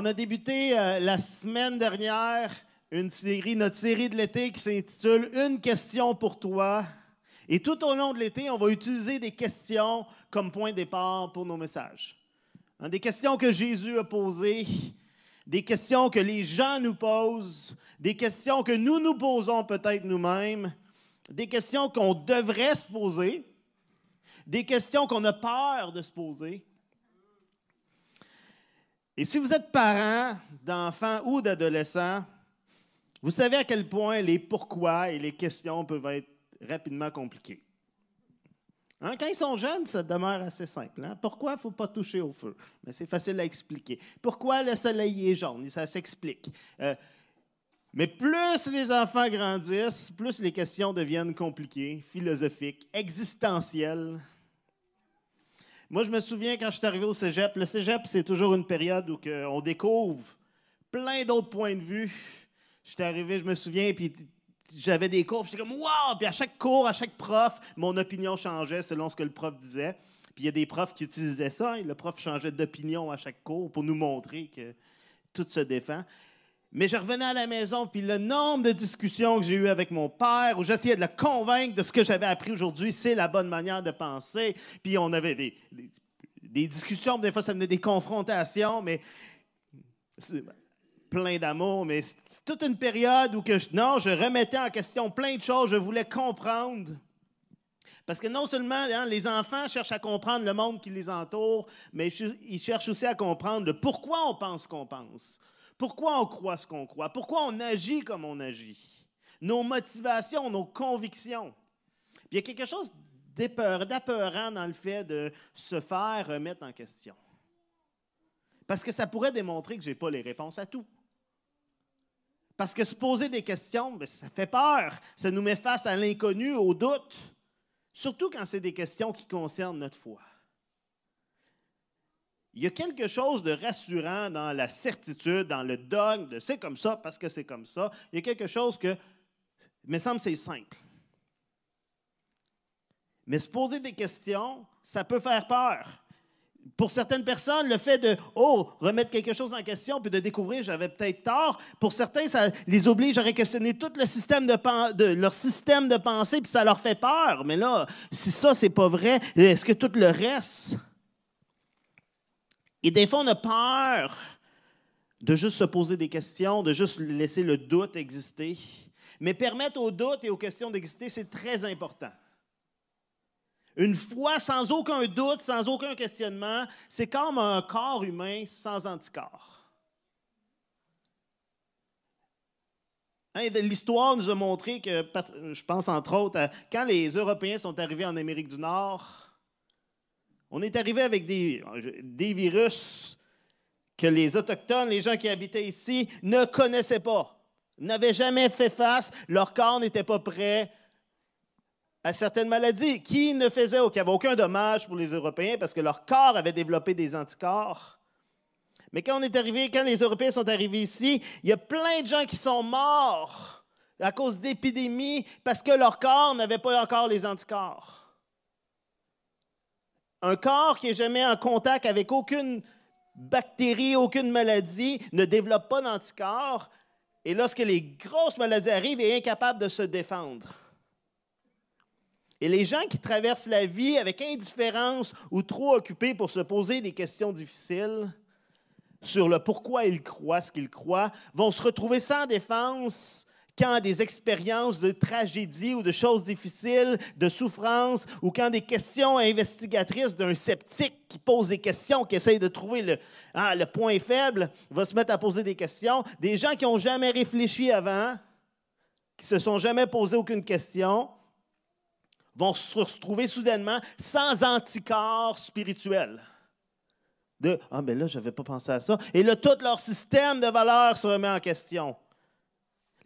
On a débuté euh, la semaine dernière une série, notre série de l'été qui s'intitule Une question pour toi. Et tout au long de l'été, on va utiliser des questions comme point de départ pour nos messages. Hein, des questions que Jésus a posées, des questions que les gens nous posent, des questions que nous nous posons peut-être nous-mêmes, des questions qu'on devrait se poser, des questions qu'on a peur de se poser. Et si vous êtes parent d'enfants ou d'adolescents, vous savez à quel point les pourquoi et les questions peuvent être rapidement compliquées. Hein, quand ils sont jeunes, ça demeure assez simple. Hein. Pourquoi il ne faut pas toucher au feu? C'est facile à expliquer. Pourquoi le soleil est jaune? Ça s'explique. Euh, mais plus les enfants grandissent, plus les questions deviennent compliquées, philosophiques, existentielles. Moi, je me souviens quand je suis arrivé au cégep, le cégep, c'est toujours une période où on découvre plein d'autres points de vue. J'étais arrivé, je me souviens, puis j'avais des cours, j'étais comme Wow! Puis à chaque cours, à chaque prof, mon opinion changeait selon ce que le prof disait. Puis il y a des profs qui utilisaient ça, hein. le prof changeait d'opinion à chaque cours pour nous montrer que tout se défend. Mais je revenais à la maison, puis le nombre de discussions que j'ai eues avec mon père, où j'essayais de le convaincre de ce que j'avais appris aujourd'hui, c'est la bonne manière de penser. Puis on avait des, discussions, des fois ça venait des confrontations, mais plein d'amour. Mais c'est toute une période où que non, je remettais en question plein de choses, je voulais comprendre. Parce que non seulement hein, les enfants cherchent à comprendre le monde qui les entoure, mais ils cherchent aussi à comprendre le pourquoi on pense qu'on pense. Pourquoi on croit ce qu'on croit? Pourquoi on agit comme on agit? Nos motivations, nos convictions. il y a quelque chose d'apeurant dans le fait de se faire remettre en question. Parce que ça pourrait démontrer que je n'ai pas les réponses à tout. Parce que se poser des questions, ben, ça fait peur. Ça nous met face à l'inconnu, au doute. Surtout quand c'est des questions qui concernent notre foi. Il y a quelque chose de rassurant dans la certitude, dans le dogme de c'est comme ça parce que c'est comme ça. Il y a quelque chose que, il me semble, c'est simple. Mais se poser des questions, ça peut faire peur. Pour certaines personnes, le fait de oh, remettre quelque chose en question puis de découvrir j'avais peut-être tort, pour certains, ça les oblige à réquestionner tout le système leur système de pensée puis ça leur fait peur. Mais là, si ça, c'est pas vrai, est-ce que tout le reste et des fois, on a peur de juste se poser des questions, de juste laisser le doute exister. Mais permettre au doute et aux questions d'exister, c'est très important. Une foi sans aucun doute, sans aucun questionnement, c'est comme un corps humain sans anticorps. Hein, l'histoire nous a montré que, je pense entre autres, quand les Européens sont arrivés en Amérique du Nord, on est arrivé avec des, virus que les Autochtones, les gens qui habitaient ici, ne connaissaient pas, n'avaient jamais fait face, leur corps n'était pas prêt à certaines maladies, qui ne faisaient aucun dommage pour les Européens parce que leur corps avait développé des anticorps. Mais quand on est arrivé, quand les Européens sont arrivés ici, il y a plein de gens qui sont morts à cause d'épidémies parce que leur corps n'avait pas encore les anticorps. Un corps qui n'est jamais en contact avec aucune bactérie, aucune maladie, ne développe pas d'anticorps. Et lorsque les grosses maladies arrivent, il est incapable de se défendre. Et les gens qui traversent la vie avec indifférence ou trop occupés pour se poser des questions difficiles sur le pourquoi ils croient ce qu'ils croient vont se retrouver sans défense quand des expériences de tragédie ou de choses difficiles, de souffrance, ou quand des questions investigatrices d'un sceptique qui pose des questions, qui essaye de trouver le, ah, point faible, va se mettre à poser des questions, des gens qui n'ont jamais réfléchi avant, qui ne se sont jamais posé aucune question, vont se retrouver soudainement sans anticorps spirituel. De Ah, ben là, je n'avais pas pensé à ça. Et là, tout leur système de valeurs se remet en question.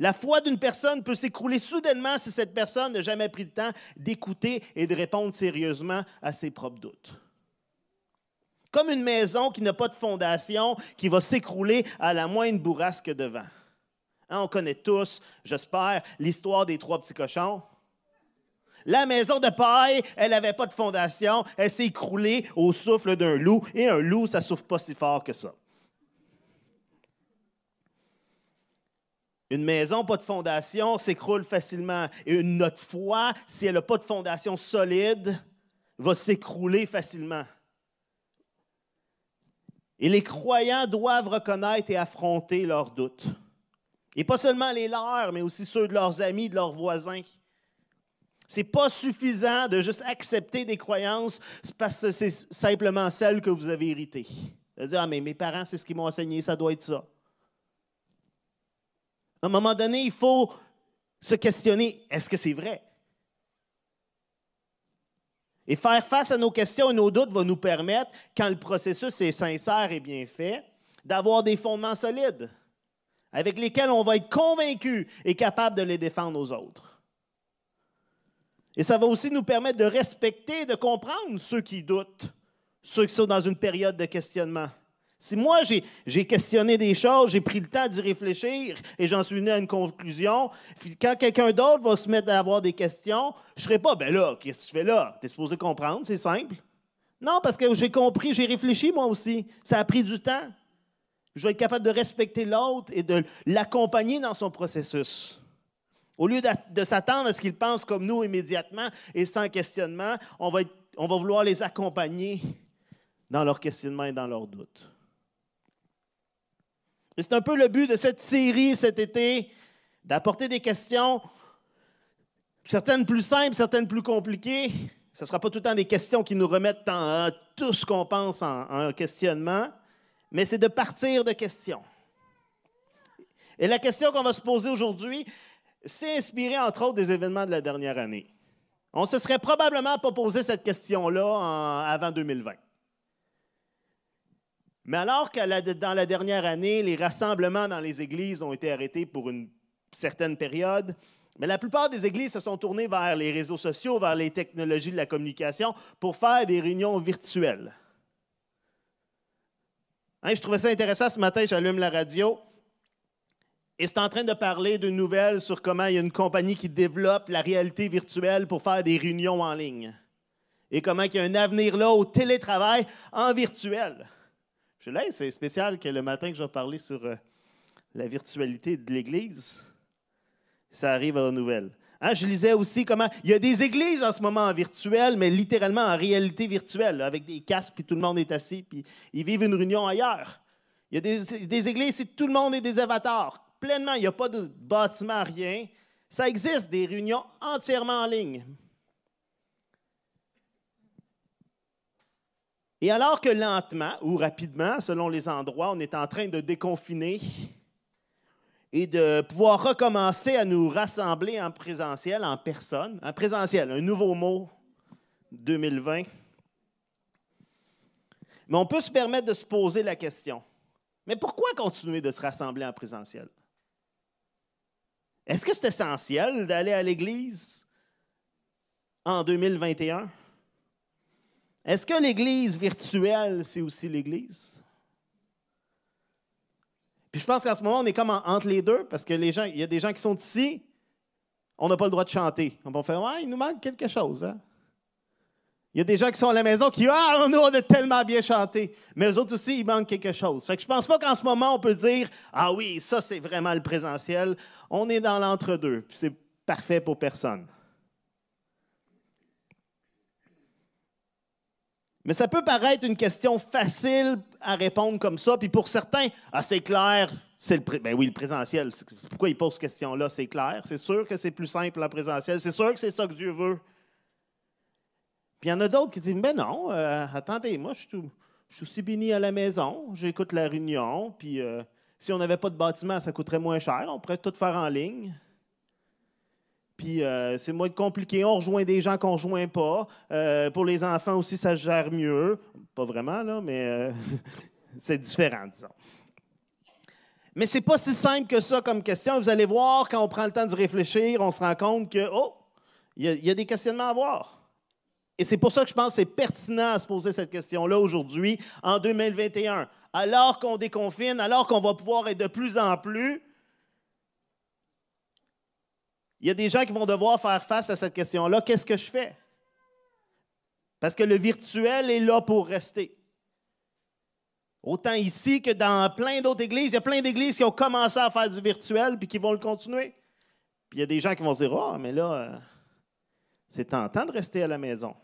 La foi d'une personne peut s'écrouler soudainement si cette personne n'a jamais pris le temps d'écouter et de répondre sérieusement à ses propres doutes. Comme une maison qui n'a pas de fondation, qui va s'écrouler à la moindre bourrasque de vent. Hein, on connaît tous, j'espère, l'histoire des trois petits cochons. La maison de paille, elle n'avait pas de fondation, elle s'est écroulée au souffle d'un loup, et un loup, ça souffle pas si fort que ça. Une maison, pas de fondation, s'écroule facilement. Et notre foi, si elle n'a pas de fondation solide, va s'écrouler facilement. Et les croyants doivent reconnaître et affronter leurs doutes. Et pas seulement les leurs, mais aussi ceux de leurs amis, de leurs voisins. Ce n'est pas suffisant de juste accepter des croyances parce que c'est simplement celles que vous avez héritées. De dire, ah, mais mes parents, c'est ce qu'ils m'ont enseigné, ça doit être ça. À un moment donné, il faut se questionner, est-ce que c'est vrai? Et faire face à nos questions et nos doutes va nous permettre, quand le processus est sincère et bien fait, d'avoir des fondements solides avec lesquels on va être convaincu et capable de les défendre aux autres. Et ça va aussi nous permettre de respecter, de comprendre ceux qui doutent, ceux qui sont dans une période de questionnement. Si moi, j'ai questionné des choses, j'ai pris le temps d'y réfléchir et j'en suis venu à une conclusion, quand quelqu'un d'autre va se mettre à avoir des questions, je ne serai pas, ben là, qu'est-ce que tu fais là? Tu es supposé comprendre, c'est simple. Non, parce que j'ai compris, j'ai réfléchi moi aussi. Ça a pris du temps. Je vais être capable de respecter l'autre et de l'accompagner dans son processus. Au lieu de, s'attendre à ce qu'il pense comme nous immédiatement et sans questionnement, on va, on va vouloir les accompagner dans leur questionnement et dans leurs doutes. Et c'est un peu le but de cette série cet été, d'apporter des questions, certaines plus simples, certaines plus compliquées. Ce ne sera pas tout le temps des questions qui nous remettent en, tout ce qu'on pense en, en questionnement, mais c'est de partir de questions. Et la question qu'on va se poser aujourd'hui, c'est inspirée entre autres des événements de la dernière année. On ne se serait probablement pas posé cette question-là avant 2020. Mais alors que dans la dernière année, les rassemblements dans les églises ont été arrêtés pour une certaine période, mais la plupart des églises se sont tournées vers les réseaux sociaux, vers les technologies de la communication pour faire des réunions virtuelles. Hein, je trouvais ça intéressant ce matin, j'allume la radio et c'est en train de parler d'une nouvelle sur comment il y a une compagnie qui développe la réalité virtuelle pour faire des réunions en ligne et comment il y a un avenir là au télétravail en virtuel. Je là, c'est spécial que le matin que je vais parler sur euh, la virtualité de l'Église, ça arrive aux nouvelles. Hein, je lisais aussi comment il y a des églises en ce moment en virtuel, mais littéralement en réalité virtuelle, avec des casques, puis tout le monde est assis, puis ils vivent une réunion ailleurs. Il y a des, des églises où tout le monde est des avatars, pleinement, il n'y a pas de bâtiment, rien. Ça existe, des réunions entièrement en ligne. Et alors que lentement ou rapidement, selon les endroits, on est en train de déconfiner et de pouvoir recommencer à nous rassembler en présentiel, en personne, en présentiel, un nouveau mot 2020. Mais on peut se permettre de se poser la question, mais pourquoi continuer de se rassembler en présentiel? Est-ce que c'est essentiel d'aller à l'Église en 2021? Est-ce que l'Église virtuelle, c'est aussi l'Église? Puis je pense qu'en ce moment, on est comme entre les deux, parce que les gens, il y a des gens qui sont ici, on n'a pas le droit de chanter. On va faire, ouais, il nous manque quelque chose. Hein? Il y a des gens qui sont à la maison qui, ah, nous, on a tellement bien chanté. Mais eux autres aussi, il manque quelque chose. Fait que je pense pas qu'en ce moment, on peut dire, ah oui, ça, c'est vraiment le présentiel. On est dans l'entre-deux. C'est parfait pour personne. Mais ça peut paraître une question facile à répondre comme ça. Puis pour certains, ah, c'est clair, c'est le, ben oui, le présentiel. Pourquoi ils posent cette question-là? C'est clair. C'est sûr que c'est plus simple en présentiel. C'est sûr que c'est ça que Dieu veut. Puis il y en a d'autres qui disent, mais non, euh, attendez, moi, je suis, je suis aussi béni à la maison. J'écoute la réunion. Puis euh, si on n'avait pas de bâtiment, ça coûterait moins cher. On pourrait tout faire en ligne. Puis euh, c'est moins compliqué. On rejoint des gens qu'on ne rejoint pas. Euh, pour les enfants aussi, ça gère mieux. Pas vraiment, là, mais euh, c'est différent, disons. Mais ce n'est pas si simple que ça comme question. Vous allez voir, quand on prend le temps de réfléchir, on se rend compte que, oh, il y, a des questionnements à avoir. Et c'est pour ça que je pense que c'est pertinent à se poser cette question-là aujourd'hui, en 2021. Alors qu'on déconfine, alors qu'on va pouvoir être de plus en plus il y a des gens qui vont devoir faire face à cette question-là. Qu'est-ce que je fais? Parce que le virtuel est là pour rester. Autant ici que dans plein d'autres églises. Il y a plein d'églises qui ont commencé à faire du virtuel puis qui vont le continuer. Puis il y a des gens qui vont se dire Ah, mais là, euh, c'est tentant de rester à la maison.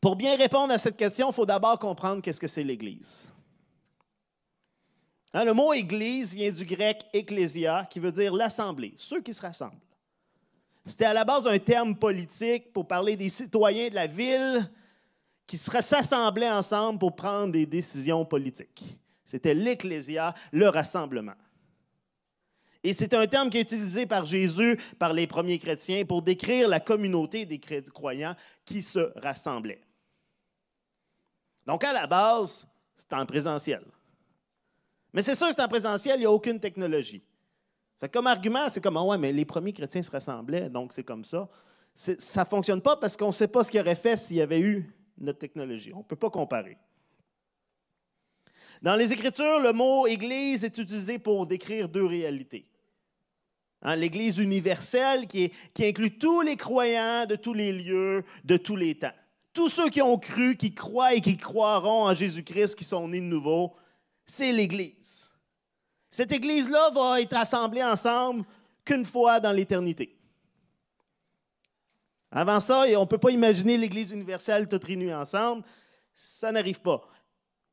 Pour bien répondre à cette question, il faut d'abord comprendre qu'est-ce que c'est l'Église. Hein, le mot Église vient du grec ecclésia, qui veut dire l'assemblée, ceux qui se rassemblent. C'était à la base un terme politique pour parler des citoyens de la ville qui s'assemblaient ensemble pour prendre des décisions politiques. C'était l'ecclésia, le rassemblement. Et c'est un terme qui est utilisé par Jésus, par les premiers chrétiens, pour décrire la communauté des croyants qui se rassemblaient. Donc, à la base, c'est en présentiel. Mais c'est sûr c'est en présentiel, il n'y a aucune technologie. comme argument, c'est comme, ah ouais, mais les premiers chrétiens se rassemblaient, donc c'est comme ça. Ça ne fonctionne pas parce qu'on ne sait pas ce qu'il aurait fait s'il y avait eu notre technologie. On ne peut pas comparer. Dans les Écritures, le mot Église est utilisé pour décrire deux réalités. Hein, L'Église universelle qui inclut tous les croyants de tous les lieux, de tous les temps. Tous ceux qui ont cru, qui croient et qui croiront en Jésus-Christ, qui sont nés de nouveau, c'est l'Église. Cette Église-là va être assemblée ensemble qu'une fois dans l'éternité. Avant ça, on ne peut pas imaginer l'Église universelle toute réunie ensemble. Ça n'arrive pas.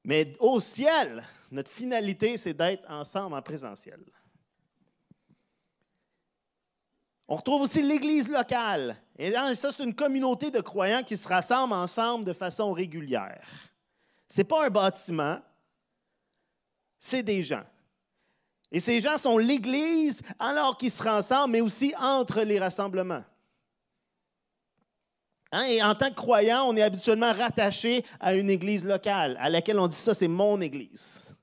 Mais au ciel, notre finalité, c'est d'être ensemble en présentiel. On retrouve aussi l'Église locale. Et ça, c'est une communauté de croyants qui se rassemblent ensemble de façon régulière. Ce n'est pas un bâtiment, c'est des gens. Et ces gens sont l'Église alors qu'ils se rassemblent, mais aussi entre les rassemblements. Hein, et en tant que croyant, on est habituellement rattaché à une église locale, à laquelle on dit ça, c'est mon église.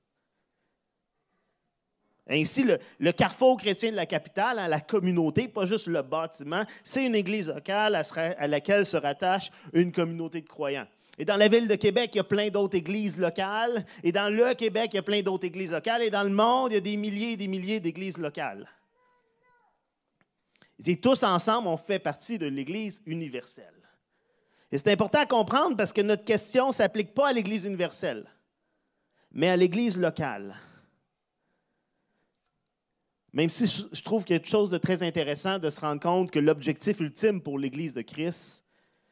Ainsi, le, carrefour chrétien de la capitale, hein, la communauté, pas juste le bâtiment, c'est une église locale à laquelle se rattache une communauté de croyants. Et dans la ville de Québec, il y a plein d'autres églises locales. Et dans le Québec, il y a plein d'autres églises locales. Et dans le monde, il y a des milliers et des milliers d'églises locales. Et tous ensemble, on fait partie de l'Église universelle. Et c'est important à comprendre parce que notre question ne s'applique pas à l'Église universelle, mais à l'Église locale. Même si je trouve qu'il y a quelque chose de très intéressant de se rendre compte que l'objectif ultime pour l'Église de Christ,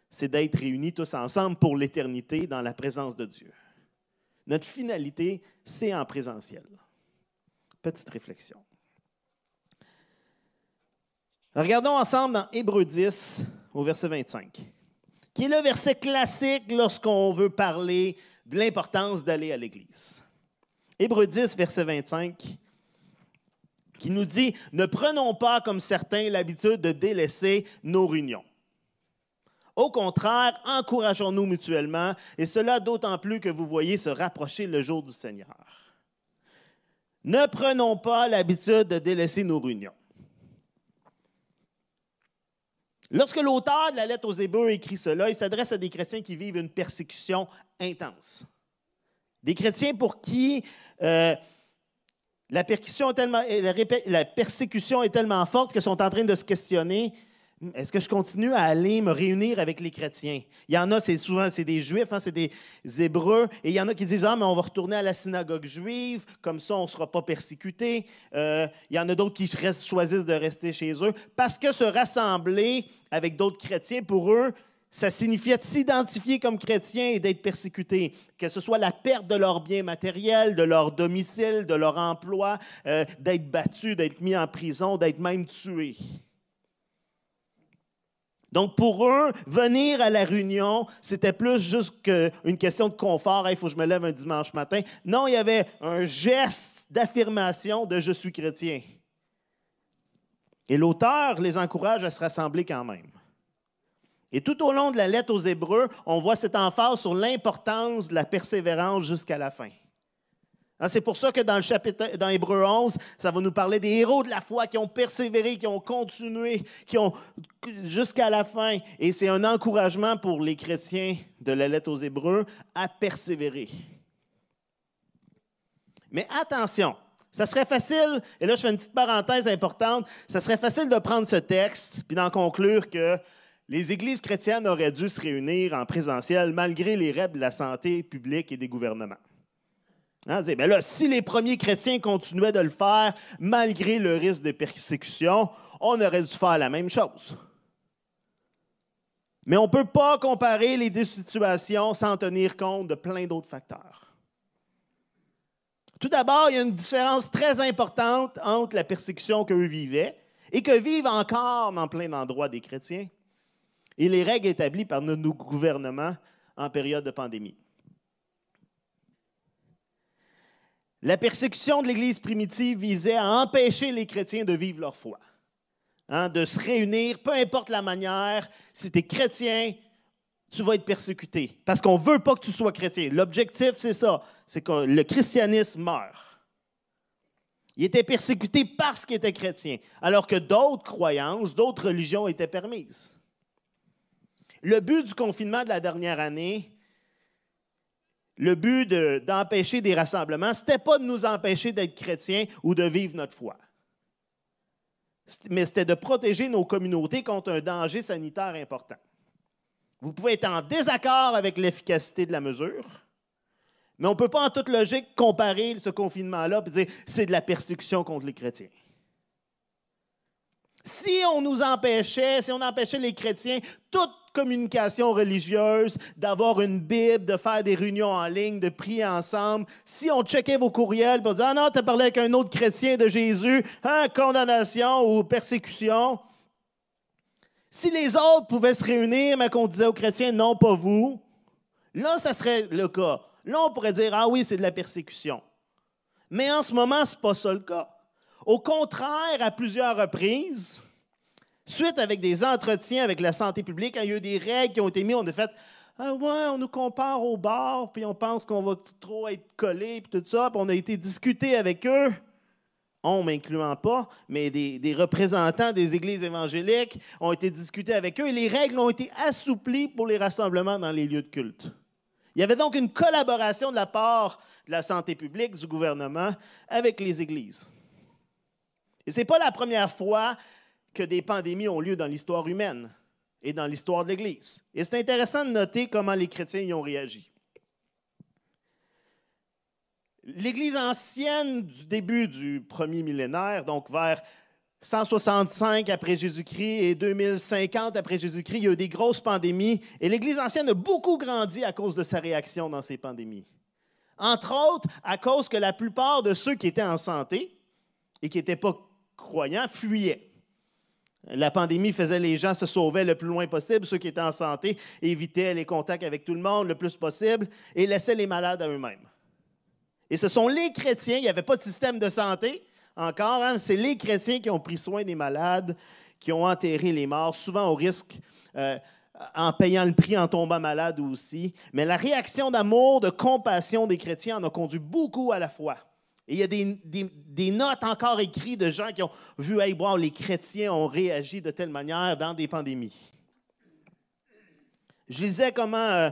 c'est d'être réunis tous ensemble pour l'éternité dans la présence de Dieu. Notre finalité, c'est en présentiel. Petite réflexion. Regardons ensemble dans Hébreu 10 au verset 25, qui est le verset classique lorsqu'on veut parler de l'importance d'aller à l'Église. Hébreu 10, verset 25, qui nous dit, ne prenons pas comme certains l'habitude de délaisser nos réunions. Au contraire, encourageons-nous mutuellement, et cela d'autant plus que vous voyez se rapprocher le jour du Seigneur. Ne prenons pas l'habitude de délaisser nos réunions. Lorsque l'auteur de la lettre aux Hébreux écrit cela, il s'adresse à des chrétiens qui vivent une persécution intense. Des chrétiens pour qui euh, la, la, persécution est tellement forte qu'ils sont en train de se questionner est-ce que je continue à aller me réunir avec les chrétiens? Il y en a, c'est souvent c'est des juifs, hein, c'est des hébreux, et il y en a qui disent Ah, mais on va retourner à la synagogue juive, comme ça on ne sera pas persécuté. Euh, il y en a d'autres qui choisissent de rester chez eux. Parce que se rassembler avec d'autres chrétiens, pour eux, ça signifiait de s'identifier comme chrétiens et d'être persécutés, que ce soit la perte de leurs biens matériels, de leur domicile, de leur emploi, euh, d'être battus, d'être mis en prison, d'être même tués. Donc, pour eux, venir à la réunion, c'était plus juste qu'une question de confort. Il faut que je me lève un dimanche matin. Non, il y avait un geste d'affirmation de je suis chrétien. Et l'auteur les encourage à se rassembler quand même. Et tout au long de la lettre aux Hébreux, on voit cette emphase sur l'importance de la persévérance jusqu'à la fin. Hein, c'est pour ça que dans le chapitre, dans Hébreu 11, ça va nous parler des héros de la foi qui ont persévéré, qui ont continué, qui ont jusqu'à la fin. Et c'est un encouragement pour les chrétiens de la lettre aux Hébreux à persévérer. Mais attention, ça serait facile, et là je fais une petite parenthèse importante, ça serait facile de prendre ce texte puis d'en conclure que les églises chrétiennes auraient dû se réunir en présentiel malgré les règles de la santé publique et des gouvernements. Hein, ben là, si les premiers chrétiens continuaient de le faire malgré le risque de persécution, on aurait dû faire la même chose. Mais on ne peut pas comparer les deux situations sans tenir compte de plein d'autres facteurs. Tout d'abord, il y a une différence très importante entre la persécution qu'eux vivaient et que vivent encore dans plein d'endroits des chrétiens et les règles établies par nos gouvernements en période de pandémie. La persécution de l'Église primitive visait à empêcher les chrétiens de vivre leur foi, hein, de se réunir, peu importe la manière. Si tu es chrétien, tu vas être persécuté parce qu'on ne veut pas que tu sois chrétien. L'objectif, c'est ça, c'est que le christianisme meurt. Il était persécuté parce qu'il était chrétien, alors que d'autres croyances, d'autres religions étaient permises. Le but du confinement de la dernière année, le but d'empêcher des rassemblements, ce n'était pas de nous empêcher d'être chrétiens ou de vivre notre foi. Mais c'était de protéger nos communautés contre un danger sanitaire important. Vous pouvez être en désaccord avec l'efficacité de la mesure, mais on ne peut pas en toute logique comparer ce confinement-là et dire c'est de la persécution contre les chrétiens. Si on nous empêchait, si on empêchait les chrétiens, toute communication religieuse, d'avoir une Bible, de faire des réunions en ligne, de prier ensemble, si on checkait vos courriels pour dire Ah non, tu as parlé avec un autre chrétien de Jésus, hein, condamnation ou persécution. Si les autres pouvaient se réunir, mais qu'on disait aux chrétiens Non, pas vous, là, ça serait le cas. Là, on pourrait dire Ah oui, c'est de la persécution. Mais en ce moment, ce n'est pas ça le cas. Au contraire, à plusieurs reprises, suite avec des entretiens avec la santé publique, il y a eu des règles qui ont été mises, on a fait ah ouais, on nous compare au bar, puis on pense qu'on va trop être collé, puis tout ça, puis on a été discuter avec eux, on m'incluant pas, mais des, des, représentants des églises évangéliques ont été discutés avec eux, et les règles ont été assouplies pour les rassemblements dans les lieux de culte. Il y avait donc une collaboration de la part de la santé publique, du gouvernement, avec les églises. Et ce n'est pas la première fois que des pandémies ont lieu dans l'histoire humaine et dans l'histoire de l'Église. Et c'est intéressant de noter comment les chrétiens y ont réagi. L'Église ancienne du début du premier millénaire, donc vers 165 après Jésus-Christ et 2050 après Jésus-Christ, il y a eu des grosses pandémies et l'Église ancienne a beaucoup grandi à cause de sa réaction dans ces pandémies. Entre autres, à cause que la plupart de ceux qui étaient en santé et qui n'étaient pas croyants fuyaient. La pandémie faisait les gens se sauver le plus loin possible. Ceux qui étaient en santé évitaient les contacts avec tout le monde le plus possible et laissaient les malades à eux-mêmes. Et ce sont les chrétiens, il n'y avait pas de système de santé encore, hein. c'est les chrétiens qui ont pris soin des malades, qui ont enterré les morts, souvent au risque, euh, en payant le prix en tombant malade aussi. Mais la réaction d'amour, de compassion des chrétiens en a conduit beaucoup à la foi. Et il y a des, notes encore écrites de gens qui ont vu, hey, les chrétiens ont réagi de telle manière dans des pandémies. Je disais comment euh,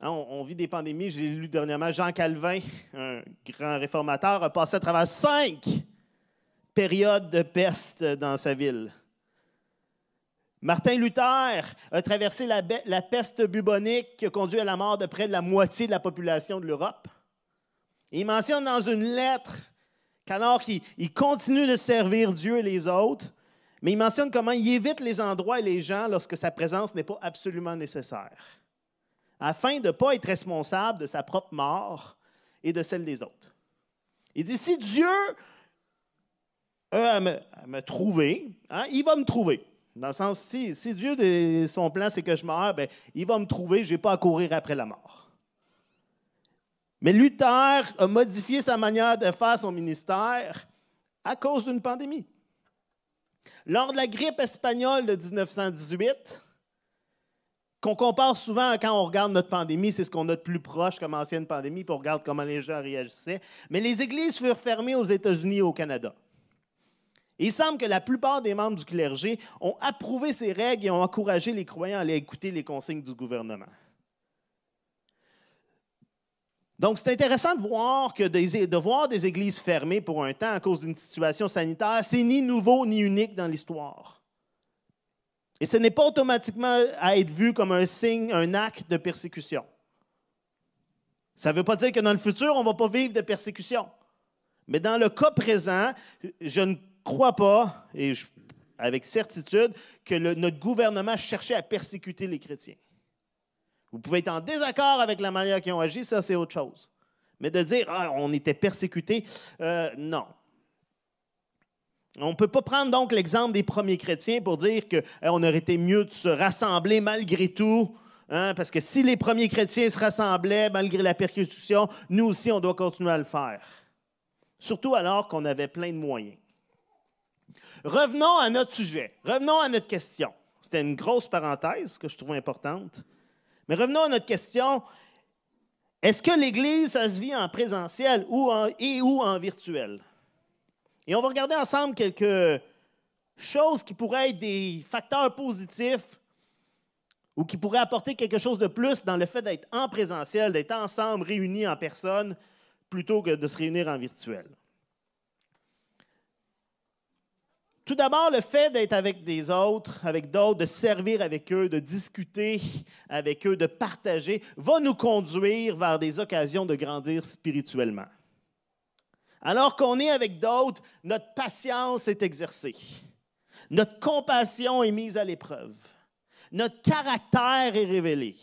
hein, on, vit des pandémies. J'ai lu dernièrement Jean Calvin, un grand réformateur, a passé à travers cinq périodes de peste dans sa ville. Martin Luther a traversé la peste bubonique qui a conduit à la mort de près de la moitié de la population de l'Europe il mentionne dans une lettre qu'alors qu'il continue de servir Dieu et les autres, mais il mentionne comment il évite les endroits et les gens lorsque sa présence n'est pas absolument nécessaire, afin de ne pas être responsable de sa propre mort et de celle des autres. Il dit, si Dieu a à me, trouver, hein, il va me trouver. Dans le sens, si, si Dieu, son plan, c'est que je meure, ben, il va me trouver, je n'ai pas à courir après la mort. Mais Luther a modifié sa manière de faire son ministère à cause d'une pandémie. Lors de la grippe espagnole de 1918, qu'on compare souvent quand on regarde notre pandémie, c'est ce qu'on a de plus proche comme ancienne pandémie, puis on regarde comment les gens réagissaient. Mais les églises furent fermées aux États-Unis et au Canada. il semble que la plupart des membres du clergé ont approuvé ces règles et ont encouragé les croyants à aller écouter les consignes du gouvernement. Donc, c'est intéressant de voir, que des, de voir des églises fermées pour un temps à cause d'une situation sanitaire. C'est ni nouveau ni unique dans l'histoire. Et ce n'est pas automatiquement à être vu comme un signe, un acte de persécution. Ça ne veut pas dire que dans le futur, on ne va pas vivre de persécution. Mais dans le cas présent, je ne crois pas, et avec certitude, que notre gouvernement cherchait à persécuter les chrétiens. Vous pouvez être en désaccord avec la manière qu'ils ont agi, ça c'est autre chose. Mais de dire, ah, on était persécutés, euh, non. On ne peut pas prendre donc l'exemple des premiers chrétiens pour dire qu'on aurait été mieux de se rassembler malgré tout, hein, parce que si les premiers chrétiens se rassemblaient malgré la persécution, nous aussi, on doit continuer à le faire. Surtout alors qu'on avait plein de moyens. Revenons à notre sujet, revenons à notre question. C'était une grosse parenthèse que je trouve importante. Mais revenons à notre question. Est-ce que l'Église, ça se vit en présentiel ou en, et ou en virtuel? Et on va regarder ensemble quelques choses qui pourraient être des facteurs positifs ou qui pourraient apporter quelque chose de plus dans le fait d'être en présentiel, d'être ensemble, réunis en personne, plutôt que de se réunir en virtuel. Tout d'abord, le fait d'être avec des autres, avec d'autres, de servir avec eux, de discuter avec eux, de partager, va nous conduire vers des occasions de grandir spirituellement. Alors qu'on est avec d'autres, notre patience est exercée. Notre compassion est mise à l'épreuve. Notre caractère est révélé.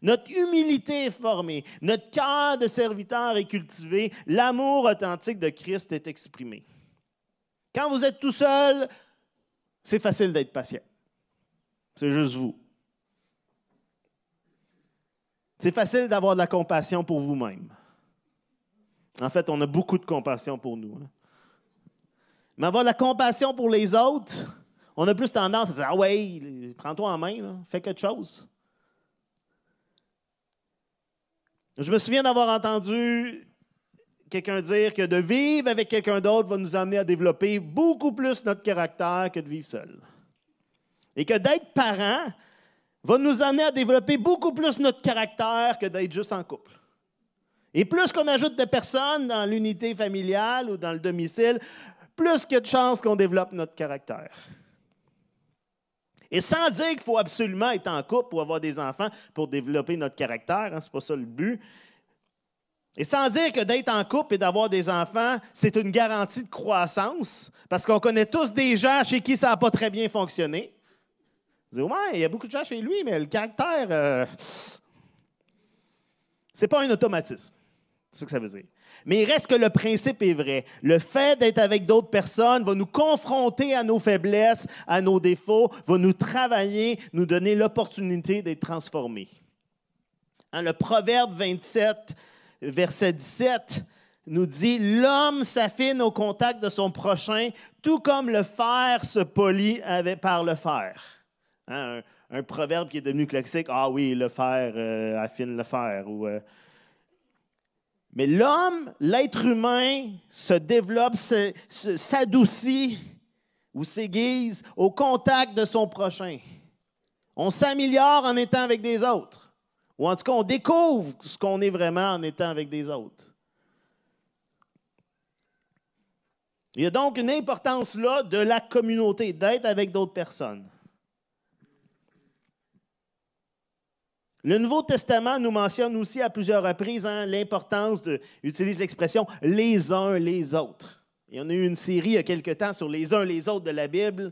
Notre humilité est formée. Notre cœur de serviteur est cultivé. L'amour authentique de Christ est exprimé. Quand vous êtes tout seul, c'est facile d'être patient. C'est juste vous. C'est facile d'avoir de la compassion pour vous-même. En fait, on a beaucoup de compassion pour nous. Hein. Mais avoir de la compassion pour les autres, on a plus tendance à dire Ah ouais, prends-toi en main, fais quelque chose. Je me souviens d'avoir entendu quelqu'un dire que de vivre avec quelqu'un d'autre va nous amener à développer beaucoup plus notre caractère que de vivre seul. Et que d'être parent va nous amener à développer beaucoup plus notre caractère que d'être juste en couple. Et plus qu'on ajoute de personnes dans l'unité familiale ou dans le domicile, plus qu'il y a de chances qu'on développe notre caractère. Et sans dire qu'il faut absolument être en couple ou avoir des enfants pour développer notre caractère, hein, ce n'est pas ça le but. Et sans dire que d'être en couple et d'avoir des enfants, c'est une garantie de croissance, parce qu'on connaît tous des gens chez qui ça n'a pas très bien fonctionné. Vous dites, ouais, il y a beaucoup de gens chez lui, mais le caractère, euh, c'est pas un automatisme. C'est ce que ça veut dire. Mais il reste que le principe est vrai. Le fait d'être avec d'autres personnes va nous confronter à nos faiblesses, à nos défauts, va nous travailler, nous donner l'opportunité d'être transformés. Hein, le Proverbe 27, verset 17, nous dit L'homme s'affine au contact de son prochain, tout comme le fer se polit par le fer. Hein, un, proverbe qui est devenu classique Ah oui, le fer euh, affine le fer. Euh, mais l'homme, l'être humain, se développe, s'adoucit ou s'aiguise au contact de son prochain. On s'améliore en étant avec des autres. Ou en tout cas, on découvre ce qu'on est vraiment en étant avec des autres. Il y a donc une importance là de la communauté, d'être avec d'autres personnes. Le Nouveau Testament nous mentionne aussi à plusieurs reprises hein, l'importance d'utiliser l'expression les uns les autres. Il y en a eu une série il y a quelque temps sur les uns les autres de la Bible.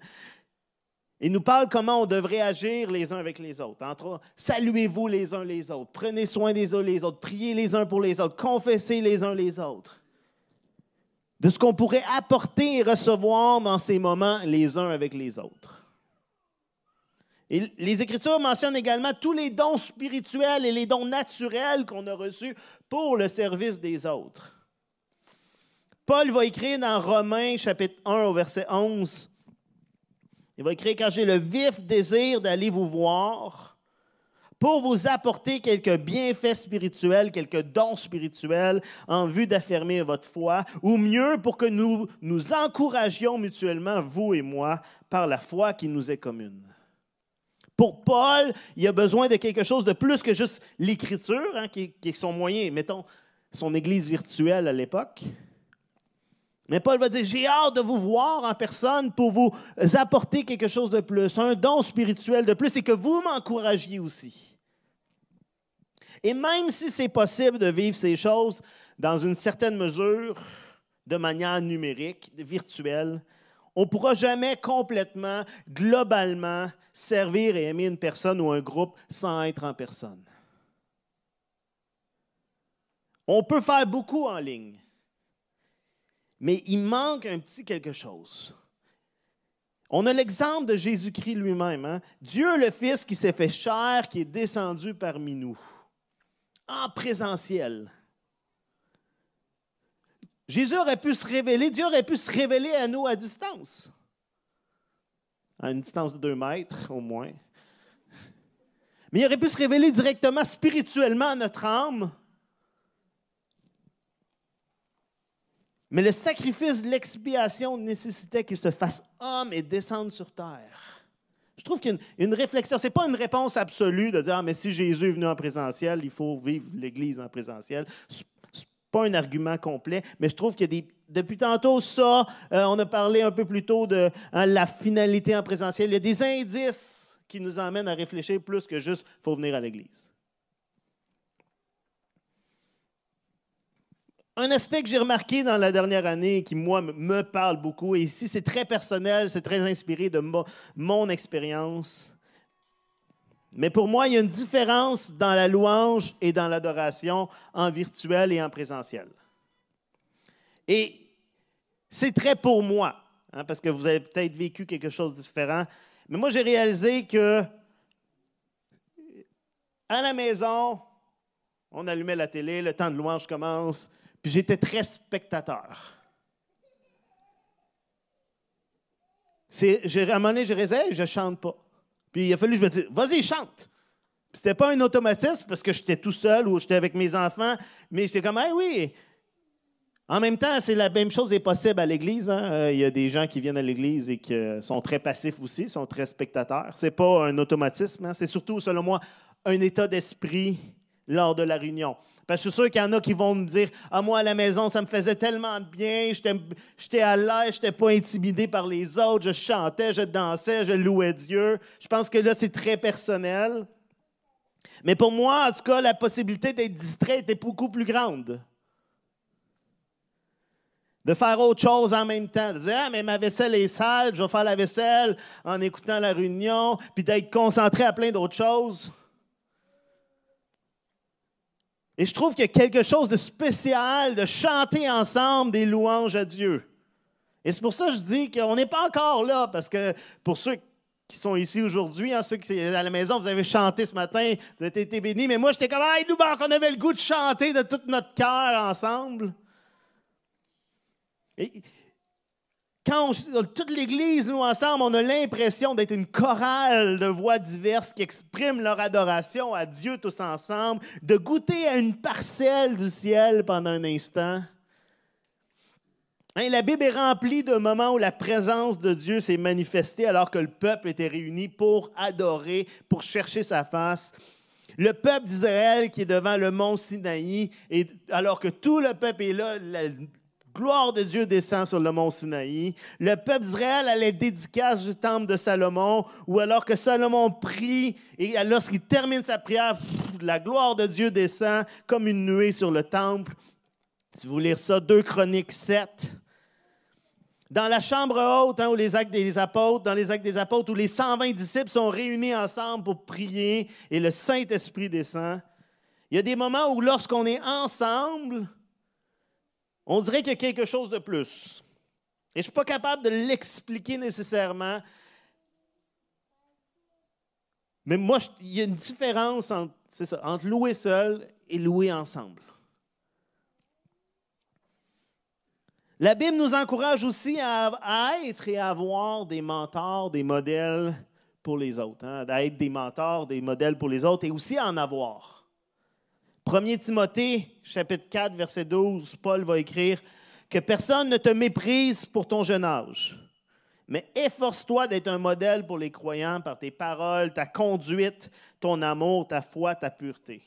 Il nous parle comment on devrait agir les uns avec les autres. Entre saluez-vous les uns les autres, prenez soin des uns les autres, priez les uns pour les autres, confessez les uns les autres. De ce qu'on pourrait apporter et recevoir dans ces moments les uns avec les autres. Et les Écritures mentionnent également tous les dons spirituels et les dons naturels qu'on a reçus pour le service des autres. Paul va écrire dans Romains chapitre 1 au verset 11 il va écrire Quand j'ai le vif désir d'aller vous voir pour vous apporter quelques bienfaits spirituels, quelques dons spirituels en vue d'affermir votre foi, ou mieux pour que nous nous encouragions mutuellement, vous et moi, par la foi qui nous est commune. Pour Paul, il a besoin de quelque chose de plus que juste l'écriture, hein, qui, est son moyen, mettons, son église virtuelle à l'époque. Mais Paul va dire, j'ai hâte de vous voir en personne pour vous apporter quelque chose de plus, un don spirituel de plus, et que vous m'encouragiez aussi. Et même si c'est possible de vivre ces choses dans une certaine mesure, de manière numérique, virtuelle, on ne pourra jamais complètement, globalement, servir et aimer une personne ou un groupe sans être en personne. On peut faire beaucoup en ligne, mais il manque un petit quelque chose. On a l'exemple de Jésus-Christ lui-même. Hein. Dieu le Fils qui s'est fait chair, qui est descendu parmi nous, en présentiel. Jésus aurait pu se révéler, Dieu aurait pu se révéler à nous à distance. À une distance de deux mètres au moins. Mais il aurait pu se révéler directement spirituellement à notre âme. Mais le sacrifice de l'expiation nécessitait qu'il se fasse homme et descende sur terre. Je trouve qu'il y a une, réflexion. Ce n'est pas une réponse absolue de dire ah, mais si Jésus est venu en présentiel, il faut vivre l'Église en présentiel pas un argument complet, mais je trouve des, depuis tantôt, ça, euh, on a parlé un peu plus tôt de hein, la finalité en présentiel. Il y a des indices qui nous emmènent à réfléchir plus que juste faut venir à l'Église. Un aspect que j'ai remarqué dans la dernière année qui, moi, me parle beaucoup, et ici, c'est très personnel, c'est très inspiré de mon expérience, mais pour moi, il y a une différence dans la louange et dans l'adoration en virtuel et en présentiel. Et c'est très pour moi, hein, parce que vous avez peut-être vécu quelque chose de différent. Mais moi, j'ai réalisé que à la maison, on allumait la télé, le temps de louange commence, puis j'étais très spectateur. À un moment donné, je réserve, je chante pas. Puis il a fallu que je me dise, vas-y, chante. C'était pas un automatisme parce que j'étais tout seul ou j'étais avec mes enfants, mais j'étais comme, ah oui. En même temps, c'est la même chose est possible à l'Église. Hein. Euh, il y a des gens qui viennent à l'Église et qui sont très passifs aussi, sont très spectateurs. C'est pas un automatisme, hein. c'est surtout, selon moi, un état d'esprit lors de la réunion. Parce que je suis sûr qu'il y en a qui vont me dire Ah, moi, à la maison, ça me faisait tellement de bien, j'étais à l'aise, je n'étais pas intimidé par les autres, je chantais, je dansais, je louais Dieu. Je pense que là, c'est très personnel. Mais pour moi, en tout cas, la possibilité d'être distrait était beaucoup plus grande. De faire autre chose en même temps. De dire, ah, mais ma vaisselle est sale, je vais faire la vaisselle en écoutant la réunion, puis d'être concentré à plein d'autres choses. Et je trouve qu'il y a quelque chose de spécial de chanter ensemble des louanges à Dieu. Et c'est pour ça que je dis qu'on n'est pas encore là, parce que pour ceux qui sont ici aujourd'hui, hein, ceux qui sont à la maison, vous avez chanté ce matin, vous avez été bénis, mais moi j'étais comme, hey, nous, on avait le goût de chanter de tout notre cœur ensemble. Et quand toute l'Église, nous ensemble, on a l'impression d'être une chorale de voix diverses qui expriment leur adoration à Dieu tous ensemble, de goûter à une parcelle du ciel pendant un instant. Hein, la Bible est remplie de moments où la présence de Dieu s'est manifestée alors que le peuple était réuni pour adorer, pour chercher sa face. Le peuple d'Israël qui est devant le mont Sinaï, et alors que tout le peuple est là, gloire de Dieu descend sur le mont Sinaï. Le peuple d'Israël a les dédicaces temple de Salomon, ou alors que Salomon prie, et lorsqu'il termine sa prière, la gloire de Dieu descend comme une nuée sur le temple. Si vous lire ça, 2 Chroniques 7. Dans la chambre haute, hein, les actes des apôtres, dans les actes des apôtres, où les 120 disciples sont réunis ensemble pour prier et le Saint-Esprit descend, il y a des moments où lorsqu'on est ensemble, on dirait qu'il y a quelque chose de plus. Et je ne suis pas capable de l'expliquer nécessairement. Mais moi, il y a une différence entre, louer seul et louer ensemble. La Bible nous encourage aussi à, être et à avoir des mentors, des modèles pour les autres, hein, à être des mentors, des modèles pour les autres et aussi à en avoir. 1 Timothée, chapitre 4, verset 12, Paul va écrire que personne ne te méprise pour ton jeune âge, mais efforce-toi d'être un modèle pour les croyants par tes paroles, ta conduite, ton amour, ta foi, ta pureté.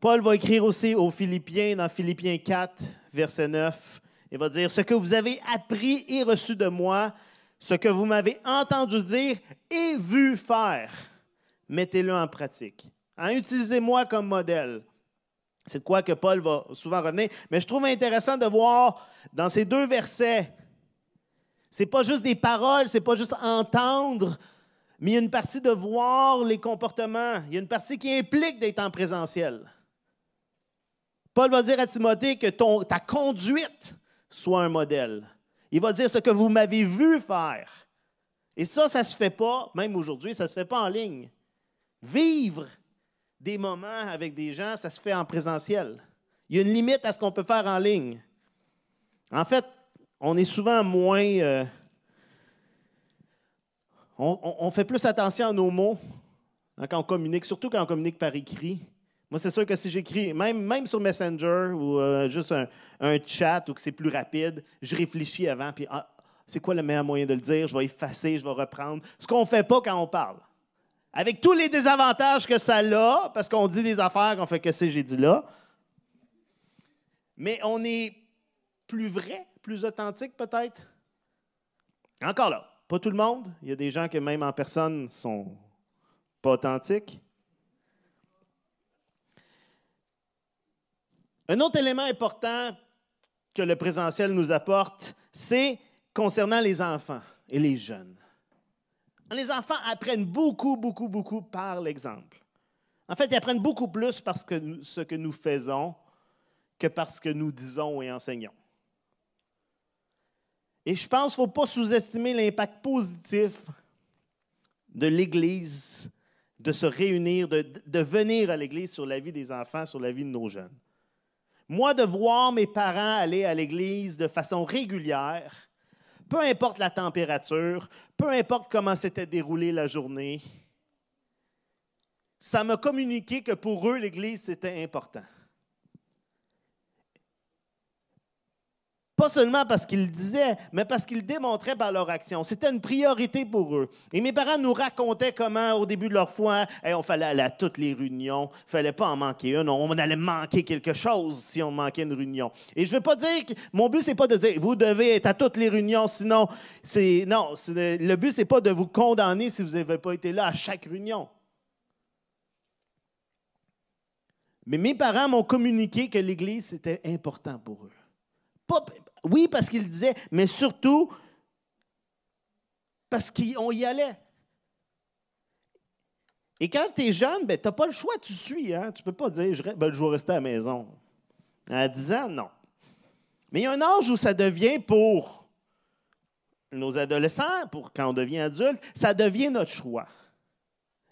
Paul va écrire aussi aux Philippiens dans Philippiens 4, verset 9. Il va dire, ce que vous avez appris et reçu de moi, ce que vous m'avez entendu dire et vu faire, mettez-le en pratique. Hein, Utilisez-moi comme modèle. C'est de quoi que Paul va souvent revenir. Mais je trouve intéressant de voir dans ces deux versets, c'est pas juste des paroles, c'est pas juste entendre, mais il y a une partie de voir les comportements. Il y a une partie qui implique d'être en présentiel. Paul va dire à Timothée que ta conduite soit un modèle. Il va dire ce que vous m'avez vu faire. Et ça, ça ne se fait pas, même aujourd'hui, ça ne se fait pas en ligne. Vivre des moments avec des gens, ça se fait en présentiel. Il y a une limite à ce qu'on peut faire en ligne. En fait, on est souvent moins... Euh, on, fait plus attention à nos mots hein, quand on communique, surtout quand on communique par écrit. Moi, c'est sûr que si j'écris, même, même sur Messenger ou euh, juste un, chat ou que c'est plus rapide, je réfléchis avant, puis ah, c'est quoi le meilleur moyen de le dire? Je vais effacer, je vais reprendre. Ce qu'on ne fait pas quand on parle. Avec tous les désavantages que ça a, parce qu'on dit des affaires qu'on fait que c'est j'ai dit là. Mais on est plus vrai, plus authentique peut-être? Encore là, pas tout le monde. Il y a des gens qui, même en personne, sont pas authentiques. Un autre élément important que le présentiel nous apporte, c'est concernant les enfants et les jeunes. Les enfants apprennent beaucoup, beaucoup, beaucoup par l'exemple. En fait, ils apprennent beaucoup plus parce que ce que nous faisons que parce que nous disons et enseignons. Et je pense qu'il ne faut pas sous-estimer l'impact positif de l'Église, de se réunir, de, de venir à l'Église sur la vie des enfants, sur la vie de nos jeunes. Moi, de voir mes parents aller à l'Église de façon régulière, peu importe la température, peu importe comment s'était déroulée la journée, ça m'a communiqué que pour eux, l'Église, c'était important. Pas seulement parce qu'ils le disaient, mais parce qu'ils le démontraient par leur action. C'était une priorité pour eux. Et mes parents nous racontaient comment, au début de leur foi, on fallait aller à toutes les réunions. Fallait pas en manquer une. On allait manquer quelque chose si on manquait une réunion. Et je ne veux pas dire que mon but, c'est pas de dire vous devez être à toutes les réunions, sinon, c'est. Non, le but, c'est pas de vous condamner si vous n'avez pas été là à chaque réunion. Mais mes parents m'ont communiqué que l'Église, c'était important pour eux oui, parce qu'il disait, mais surtout parce qu'on y allait. Et quand tu es jeune, ben, tu n'as pas le choix, tu suis. Hein? Tu ne peux pas dire, je, ben, je vais rester à la maison. À 10 ans, non. Mais il y a un âge où ça devient pour nos adolescents, pour quand on devient adulte, ça devient notre choix.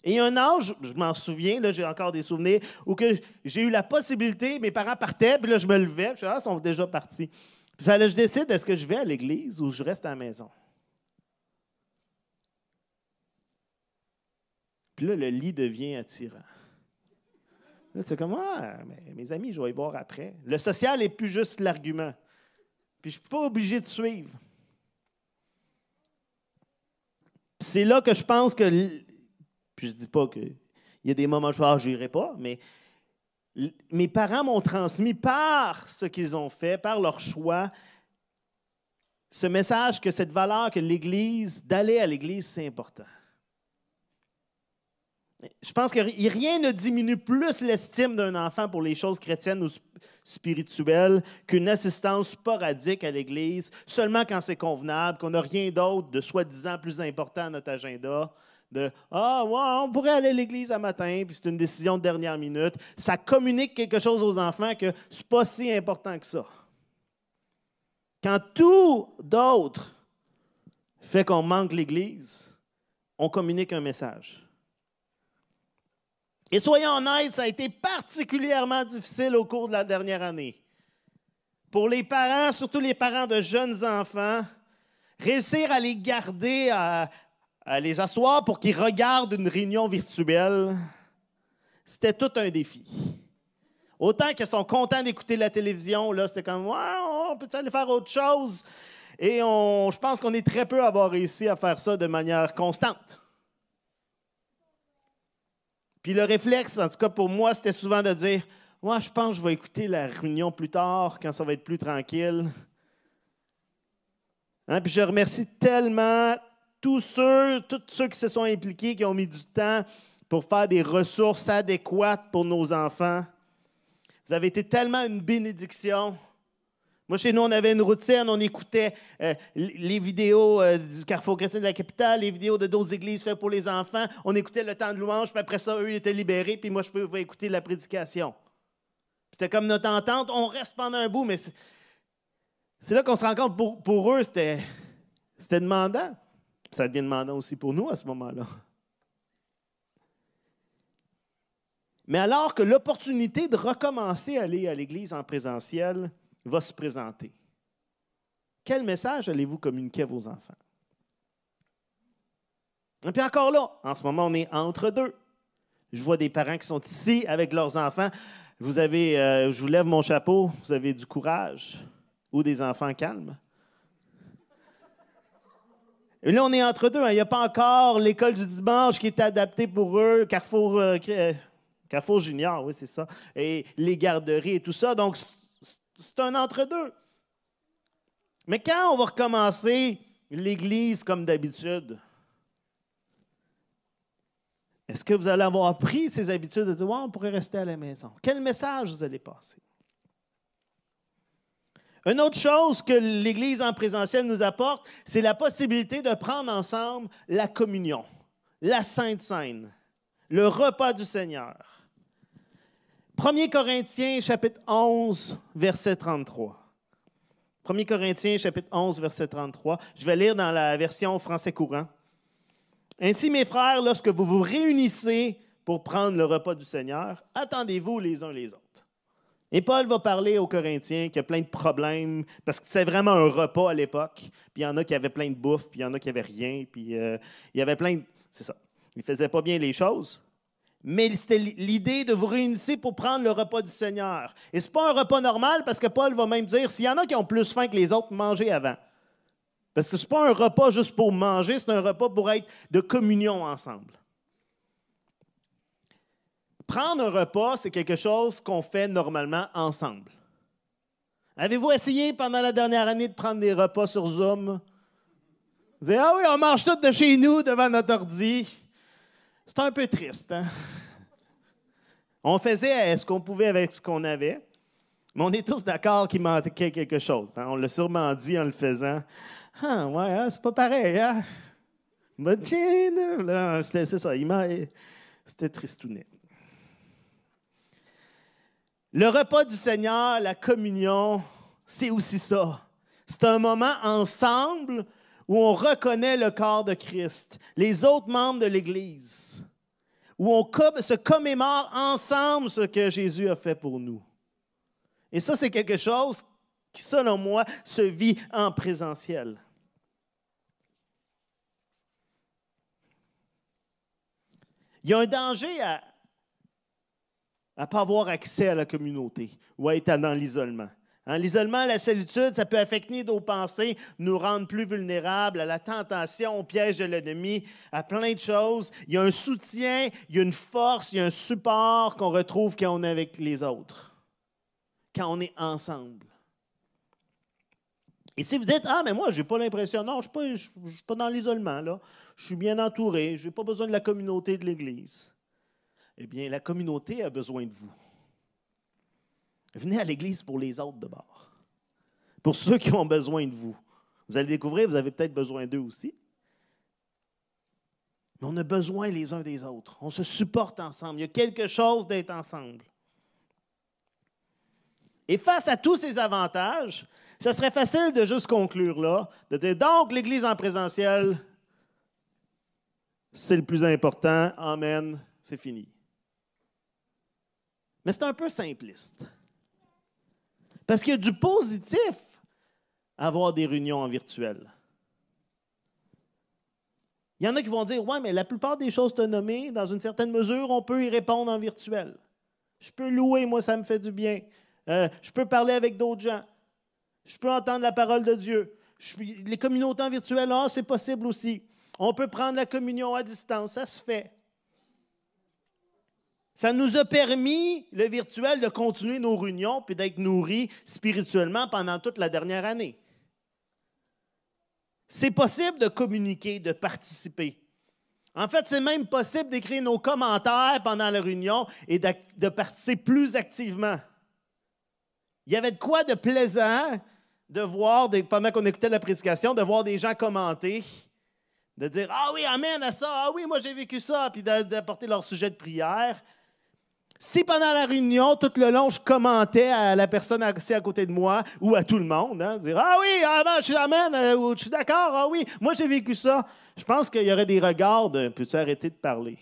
Et il y a un âge, je m'en souviens, là, j'ai encore des souvenirs, où que j'ai eu la possibilité, mes parents partaient, puis là, je me levais, puis ah, ils sont déjà partis. Il fallait que je décide, est-ce que je vais à l'église ou je reste à la maison? Puis là, le lit devient attirant. Là, c'est comme, ah, mes amis, je vais y voir après. Le social n'est plus juste l'argument. Puis je ne suis pas obligé de suivre. C'est là que je pense que puis je dis pas qu'il y a des moments où je ne n'irai pas, mais mes parents m'ont transmis par ce qu'ils ont fait, par leur choix, ce message que cette valeur que l'Église, d'aller à l'Église, c'est important. Je pense que rien ne diminue plus l'estime d'un enfant pour les choses chrétiennes ou spirituelles qu'une assistance sporadique à l'Église, seulement quand c'est convenable, qu'on n'a rien d'autre de soi-disant plus important à notre agenda, de Ah, on pourrait aller à l'église un matin, puis c'est une décision de dernière minute. Ça communique quelque chose aux enfants que c'est pas si important que ça. Quand tout d'autre fait qu'on manque l'église, on communique un message. Et soyons honnêtes, ça a été particulièrement difficile au cours de la dernière année. Pour les parents, surtout les parents de jeunes enfants, réussir à les garder à, les asseoir pour qu'ils regardent une réunion virtuelle, c'était tout un défi. Autant qu'ils sont contents d'écouter la télévision, là, c'était comme, on peut aller faire autre chose? Et je pense qu'on est très peu à avoir réussi à faire ça de manière constante. Puis le réflexe, en tout cas pour moi, c'était souvent de dire, Moi, je pense que je vais écouter la réunion plus tard, quand ça va être plus tranquille. Hein, puis je remercie tellement tous ceux, tous ceux qui se sont impliqués, qui ont mis du temps pour faire des ressources adéquates pour nos enfants. Vous avez été tellement une bénédiction. Moi, chez nous, on avait une routine, on écoutait euh, les vidéos euh, du Carrefour chrétien de la capitale, les vidéos de d'autres églises faites pour les enfants. On écoutait le temps de louange, puis après ça, eux étaient libérés, puis moi, je pouvais écouter la prédication. C'était comme notre entente, on reste pendant un bout, mais c'est là qu'on se rend compte, pour, pour eux, c'était demandant. Ça devient demandant aussi pour nous à ce moment-là. Mais alors que l'opportunité de recommencer à aller à l'Église en présentiel va se présenter, quel message allez-vous communiquer à vos enfants? Et puis encore là, en ce moment, on est entre deux. Je vois des parents qui sont ici avec leurs enfants. Vous avez, euh, je vous lève mon chapeau, vous avez du courage ou des enfants calmes. Et là, on est entre deux. Hein. Il n'y a pas encore l'école du dimanche qui est adaptée pour eux, Carrefour, euh, euh, Carrefour Junior, oui, c'est ça, et les garderies et tout ça. Donc, c'est un entre-deux. Mais quand on va recommencer l'Église comme d'habitude, est-ce que vous allez avoir pris ces habitudes de dire, ouais, on pourrait rester à la maison? Quel message vous allez passer? Une autre chose que l'Église en présentiel nous apporte, c'est la possibilité de prendre ensemble la communion, la Sainte Seine, le repas du Seigneur. 1 Corinthiens chapitre 11, verset 33. 1 Corinthiens chapitre 11, verset 33. Je vais lire dans la version français courant. Ainsi, mes frères, lorsque vous vous réunissez pour prendre le repas du Seigneur, attendez-vous les uns les autres. Et Paul va parler aux Corinthiens qu'il y a plein de problèmes, parce que c'est vraiment un repas à l'époque. Puis il y en a qui avaient plein de bouffe, puis il y en a qui n'avaient rien, puis euh, il y avait plein de... C'est ça. Ils ne faisaient pas bien les choses. Mais c'était l'idée de vous réunir pour prendre le repas du Seigneur. Et ce n'est pas un repas normal, parce que Paul va même dire, s'il y en a qui ont plus faim que les autres, mangez avant. Parce que ce n'est pas un repas juste pour manger, c'est un repas pour être de communion ensemble. Prendre un repas, c'est quelque chose qu'on fait normalement ensemble. Avez-vous essayé pendant la dernière année de prendre des repas sur Zoom? Vous dites, ah oui, on mange tout de chez nous devant notre ordi. C'est un peu triste. Hein? On faisait ce qu'on pouvait avec ce qu'on avait, mais on est tous d'accord qu'il manquait quelque chose. Hein? On l'a sûrement dit en le faisant. Ah, ouais, hein, c'est pas pareil. Hein? C'est ça, c'était tristounet. Le repas du Seigneur, la communion, c'est aussi ça. C'est un moment ensemble où on reconnaît le corps de Christ, les autres membres de l'Église, où on se commémore ensemble ce que Jésus a fait pour nous. Et ça, c'est quelque chose qui, selon moi, se vit en présentiel. Il y a un danger à, à ne pas avoir accès à la communauté ou à être dans l'isolement. Hein, l'isolement, la solitude, ça peut affecter nos pensées, nous rendre plus vulnérables à la tentation, au piège de l'ennemi, à plein de choses. Il y a un soutien, il y a une force, il y a un support qu'on retrouve quand on est avec les autres, quand on est ensemble. Et si vous dites, ah, mais moi, je n'ai pas l'impression, non, je ne suis, pas dans l'isolement, là. Je suis bien entouré, je n'ai pas besoin de la communauté de l'Église eh bien, la communauté a besoin de vous. Venez à l'Église pour les autres d'abord. Pour ceux qui ont besoin de vous. Vous allez découvrir, vous avez peut-être besoin d'eux aussi. Mais on a besoin les uns des autres. On se supporte ensemble. Il y a quelque chose d'être ensemble. Et face à tous ces avantages, ce serait facile de juste conclure là, de dire donc l'Église en présentiel, c'est le plus important. Amen. C'est fini. Mais c'est un peu simpliste. Parce qu'il y a du positif à avoir des réunions en virtuel. Il y en a qui vont dire Ouais, mais la plupart des choses te nommées, dans une certaine mesure, on peut y répondre en virtuel. Je peux louer, moi, ça me fait du bien. Euh, je peux parler avec d'autres gens. Je peux entendre la parole de Dieu. les communautés en virtuel, ah, c'est possible aussi. On peut prendre la communion à distance, ça se fait. Ça nous a permis, le virtuel, de continuer nos réunions puis d'être nourris spirituellement pendant toute la dernière année. C'est possible de communiquer, de participer. En fait, c'est même possible d'écrire nos commentaires pendant la réunion et de participer plus activement. Il y avait de quoi de plaisant de voir, pendant qu'on écoutait la prédication, de voir des gens commenter, de dire Ah oui, Amen à ça, ah oui, moi j'ai vécu ça, puis d'apporter leur sujet de prière. Si pendant la réunion, tout le long, je commentais à la personne assise à côté de moi ou à tout le monde, hein, dire Ah oui, suis Amen, euh, je suis d'accord, ah oui, moi j'ai vécu ça, je pense qu'il y aurait des regards de Peux-tu arrêter de parler?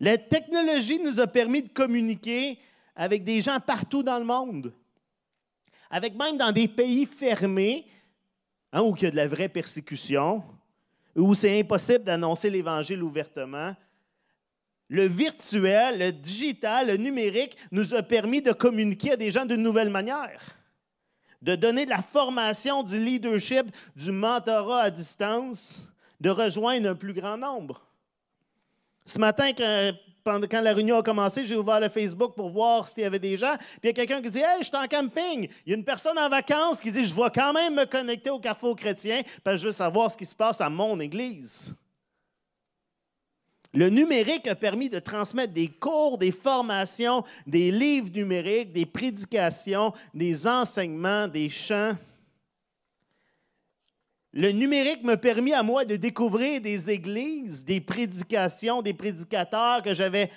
La technologie nous a permis de communiquer avec des gens partout dans le monde, avec même dans des pays fermés, hein, où il y a de la vraie persécution, où c'est impossible d'annoncer l'Évangile ouvertement. Le virtuel, le digital, le numérique nous a permis de communiquer à des gens d'une nouvelle manière, de donner de la formation, du leadership, du mentorat à distance, de rejoindre un plus grand nombre. Ce matin, quand la réunion a commencé, j'ai ouvert le Facebook pour voir s'il y avait des gens. Puis il y a quelqu'un qui dit Hey, je suis en camping. Il y a une personne en vacances qui dit Je vais quand même me connecter au Carrefour chrétien parce que je veux savoir ce qui se passe à mon église. Le numérique a permis de transmettre des cours, des formations, des livres numériques, des prédications, des enseignements, des chants. Le numérique m'a permis à moi de découvrir des églises, des prédications, des prédicateurs que j'avais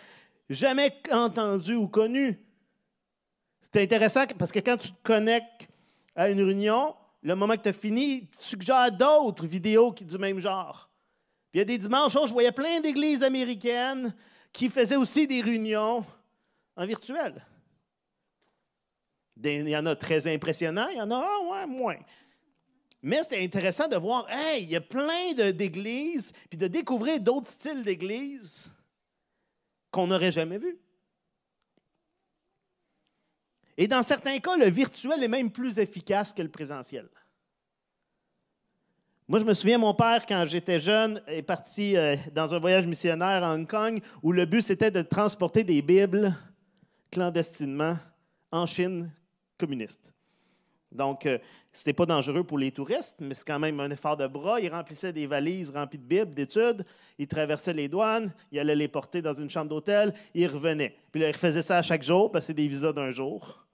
jamais entendus ou connus. C'est intéressant parce que quand tu te connectes à une réunion, le moment que tu as fini, tu suggères d'autres vidéos du même genre. Il y a des dimanches, où je voyais plein d'églises américaines qui faisaient aussi des réunions en virtuel. Il y en a très impressionnants, il y en a ah, moins. Mais c'était intéressant de voir, hey, il y a plein d'églises, puis de découvrir d'autres styles d'églises qu'on n'aurait jamais vus. Et dans certains cas, le virtuel est même plus efficace que le présentiel. Moi, je me souviens, mon père, quand j'étais jeune, est parti euh, dans un voyage missionnaire à Hong Kong où le but, c'était de transporter des Bibles clandestinement en Chine communiste. Donc, euh, ce n'était pas dangereux pour les touristes, mais c'est quand même un effort de bras. Ils remplissaient des valises remplies de Bibles, d'études. Ils traversaient les douanes. Ils allaient les porter dans une chambre d'hôtel. Ils revenaient. Puis là, ils refaisaient ça à chaque jour, parce que c'est des visas d'un jour.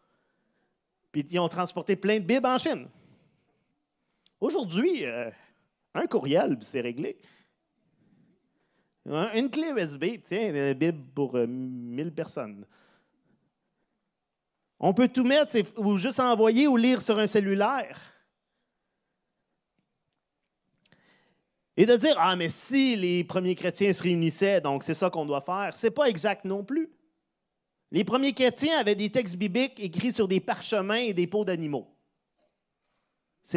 Puis ils ont transporté plein de Bibles en Chine. Aujourd'hui, euh, un courriel, c'est réglé. Une clé USB, tiens, une Bible pour 1000 euh, personnes. On peut tout mettre ou juste envoyer ou lire sur un cellulaire. Et de dire, ah, mais si les premiers chrétiens se réunissaient, donc c'est ça qu'on doit faire, ce n'est pas exact non plus. Les premiers chrétiens avaient des textes bibliques écrits sur des parchemins et des peaux d'animaux.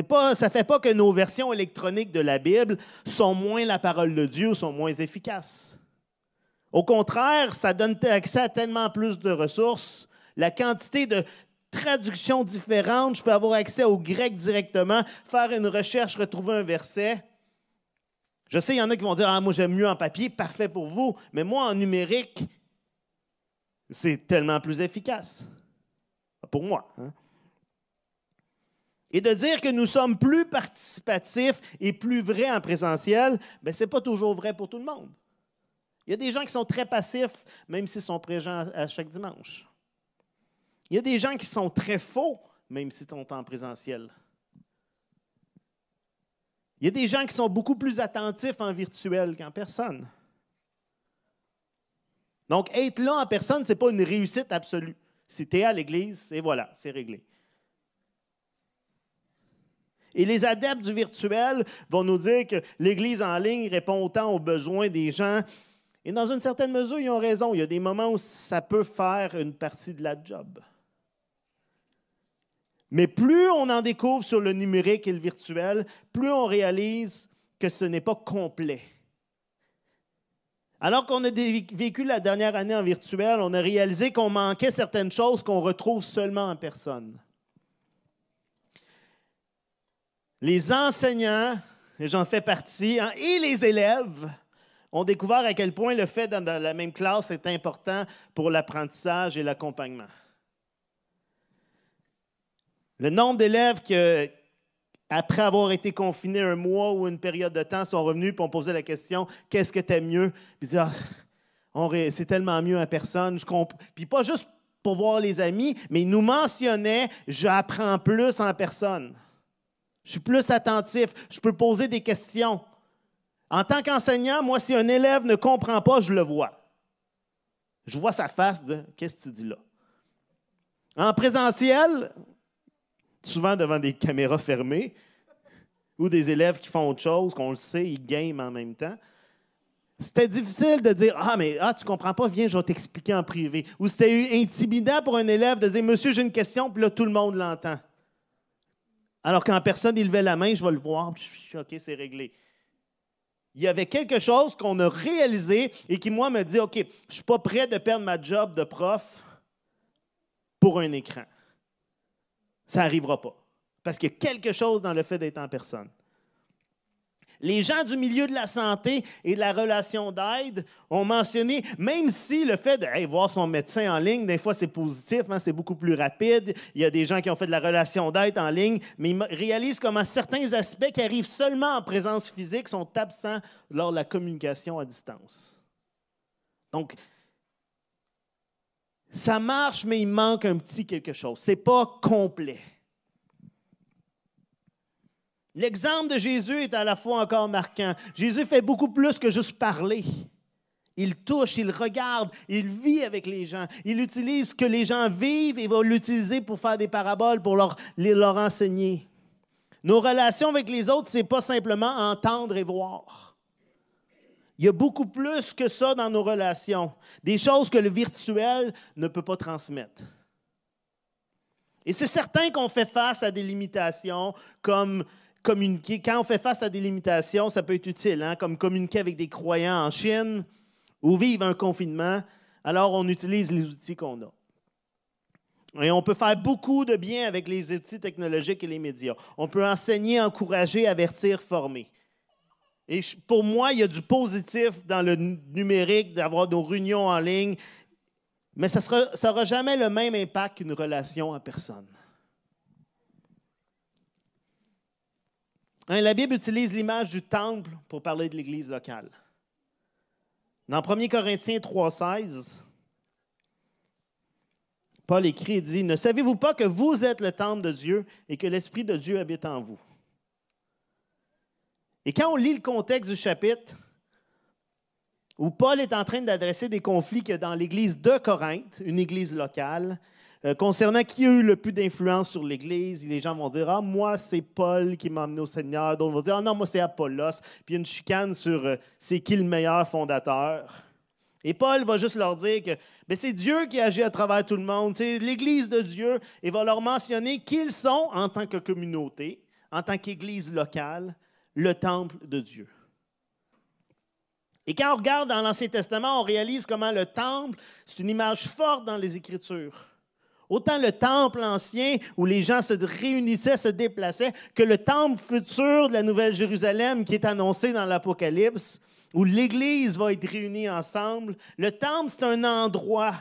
Pas, ça ne fait pas que nos versions électroniques de la Bible sont moins la parole de Dieu, sont moins efficaces. Au contraire, ça donne accès à tellement plus de ressources la quantité de traductions différentes. Je peux avoir accès au grec directement, faire une recherche, retrouver un verset. Je sais, il y en a qui vont dire Ah, moi, j'aime mieux en papier, parfait pour vous. Mais moi, en numérique, c'est tellement plus efficace. Pour moi. Hein. Et de dire que nous sommes plus participatifs et plus vrais en présentiel, ben, ce n'est pas toujours vrai pour tout le monde. Il y a des gens qui sont très passifs, même s'ils sont présents à chaque dimanche. Il y a des gens qui sont très faux, même si sont en présentiel. Il y a des gens qui sont beaucoup plus attentifs en virtuel qu'en personne. Donc, être là en personne, ce n'est pas une réussite absolue. Si tu es à l'église, et voilà, c'est réglé. Et les adeptes du virtuel vont nous dire que l'Église en ligne répond autant aux besoins des gens. Et dans une certaine mesure, ils ont raison. Il y a des moments où ça peut faire une partie de la job. Mais plus on en découvre sur le numérique et le virtuel, plus on réalise que ce n'est pas complet. Alors qu'on a vécu la dernière année en virtuel, on a réalisé qu'on manquait certaines choses qu'on retrouve seulement en personne. Les enseignants, et j'en fais partie, hein, et les élèves ont découvert à quel point le fait d'être dans la même classe est important pour l'apprentissage et l'accompagnement. Le nombre d'élèves qui, après avoir été confinés un mois ou une période de temps, sont revenus et ont posé la question Qu'est-ce que tu aimes mieux? Puis ils ah, C'est tellement mieux en personne. Je Puis pas juste pour voir les amis, mais ils nous mentionnaient J'apprends plus en personne. Je suis plus attentif. Je peux poser des questions. En tant qu'enseignant, moi, si un élève ne comprend pas, je le vois. Je vois sa face de Qu'est-ce que tu dis là? En présentiel, souvent devant des caméras fermées, ou des élèves qui font autre chose, qu'on le sait, ils game en même temps. C'était difficile de dire Ah, mais ah, tu comprends pas, viens, je vais t'expliquer en privé. Ou c'était intimidant pour un élève de dire Monsieur, j'ai une question, puis là, tout le monde l'entend. Alors qu'en personne, il levait la main, je vais le voir, OK, c'est réglé il y avait quelque chose qu'on a réalisé et qui, moi, me dit OK, je ne suis pas prêt de perdre ma job de prof pour un écran. Ça n'arrivera pas. Parce qu'il y a quelque chose dans le fait d'être en personne. Les gens du milieu de la santé et de la relation d'aide ont mentionné, même si le fait de voir son médecin en ligne, des fois c'est positif, hein, c'est beaucoup plus rapide. Il y a des gens qui ont fait de la relation d'aide en ligne, mais ils réalisent comment certains aspects qui arrivent seulement en présence physique sont absents lors de la communication à distance. Donc, ça marche, mais il manque un petit quelque chose. Ce n'est pas complet. L'exemple de Jésus est à la fois encore marquant. Jésus fait beaucoup plus que juste parler. Il touche, il regarde, il vit avec les gens. Il utilise ce que les gens vivent et va l'utiliser pour faire des paraboles, pour leur, leur enseigner. Nos relations avec les autres, ce n'est pas simplement entendre et voir. Il y a beaucoup plus que ça dans nos relations, des choses que le virtuel ne peut pas transmettre. Et c'est certain qu'on fait face à des limitations comme communiquer. Quand on fait face à des limitations, ça peut être utile, hein, comme communiquer avec des croyants en Chine ou vivre un confinement. Alors, on utilise les outils qu'on a. Et on peut faire beaucoup de bien avec les outils technologiques et les médias. On peut enseigner, encourager, avertir, former. Et pour moi, il y a du positif dans le numérique, d'avoir nos réunions en ligne, mais ça n'aura jamais le même impact qu'une relation en personne. Hein, la Bible utilise l'image du temple pour parler de l'Église locale. Dans 1 Corinthiens 3,16, Paul écrit et dit Ne savez-vous pas que vous êtes le temple de Dieu et que l'Esprit de Dieu habite en vous Et quand on lit le contexte du chapitre, où Paul est en train d'adresser des conflits que dans l'Église de Corinthe, une Église locale, euh, concernant qui a eu le plus d'influence sur l'Église, les gens vont dire Ah, moi, c'est Paul qui m'a amené au Seigneur. D'autres vont dire Ah, non, moi, c'est Apollos. Puis il y a une chicane sur euh, c'est qui le meilleur fondateur. Et Paul va juste leur dire que ben, c'est Dieu qui agit à travers tout le monde, c'est l'Église de Dieu, et va leur mentionner qu'ils sont, en tant que communauté, en tant qu'Église locale, le temple de Dieu. Et quand on regarde dans l'Ancien Testament, on réalise comment le temple, c'est une image forte dans les Écritures. Autant le temple ancien où les gens se réunissaient, se déplaçaient, que le temple futur de la Nouvelle Jérusalem qui est annoncé dans l'Apocalypse, où l'Église va être réunie ensemble. Le temple, c'est un endroit,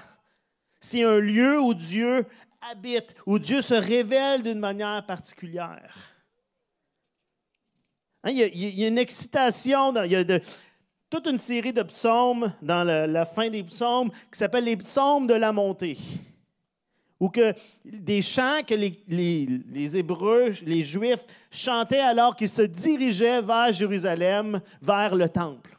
c'est un lieu où Dieu habite, où Dieu se révèle d'une manière particulière. Hein, il, y a, une excitation, il y a toute une série de psaumes dans la fin des psaumes qui s'appelle les psaumes de la montée ou que des chants que les, Hébreux, les Juifs chantaient alors qu'ils se dirigeaient vers Jérusalem, vers le temple.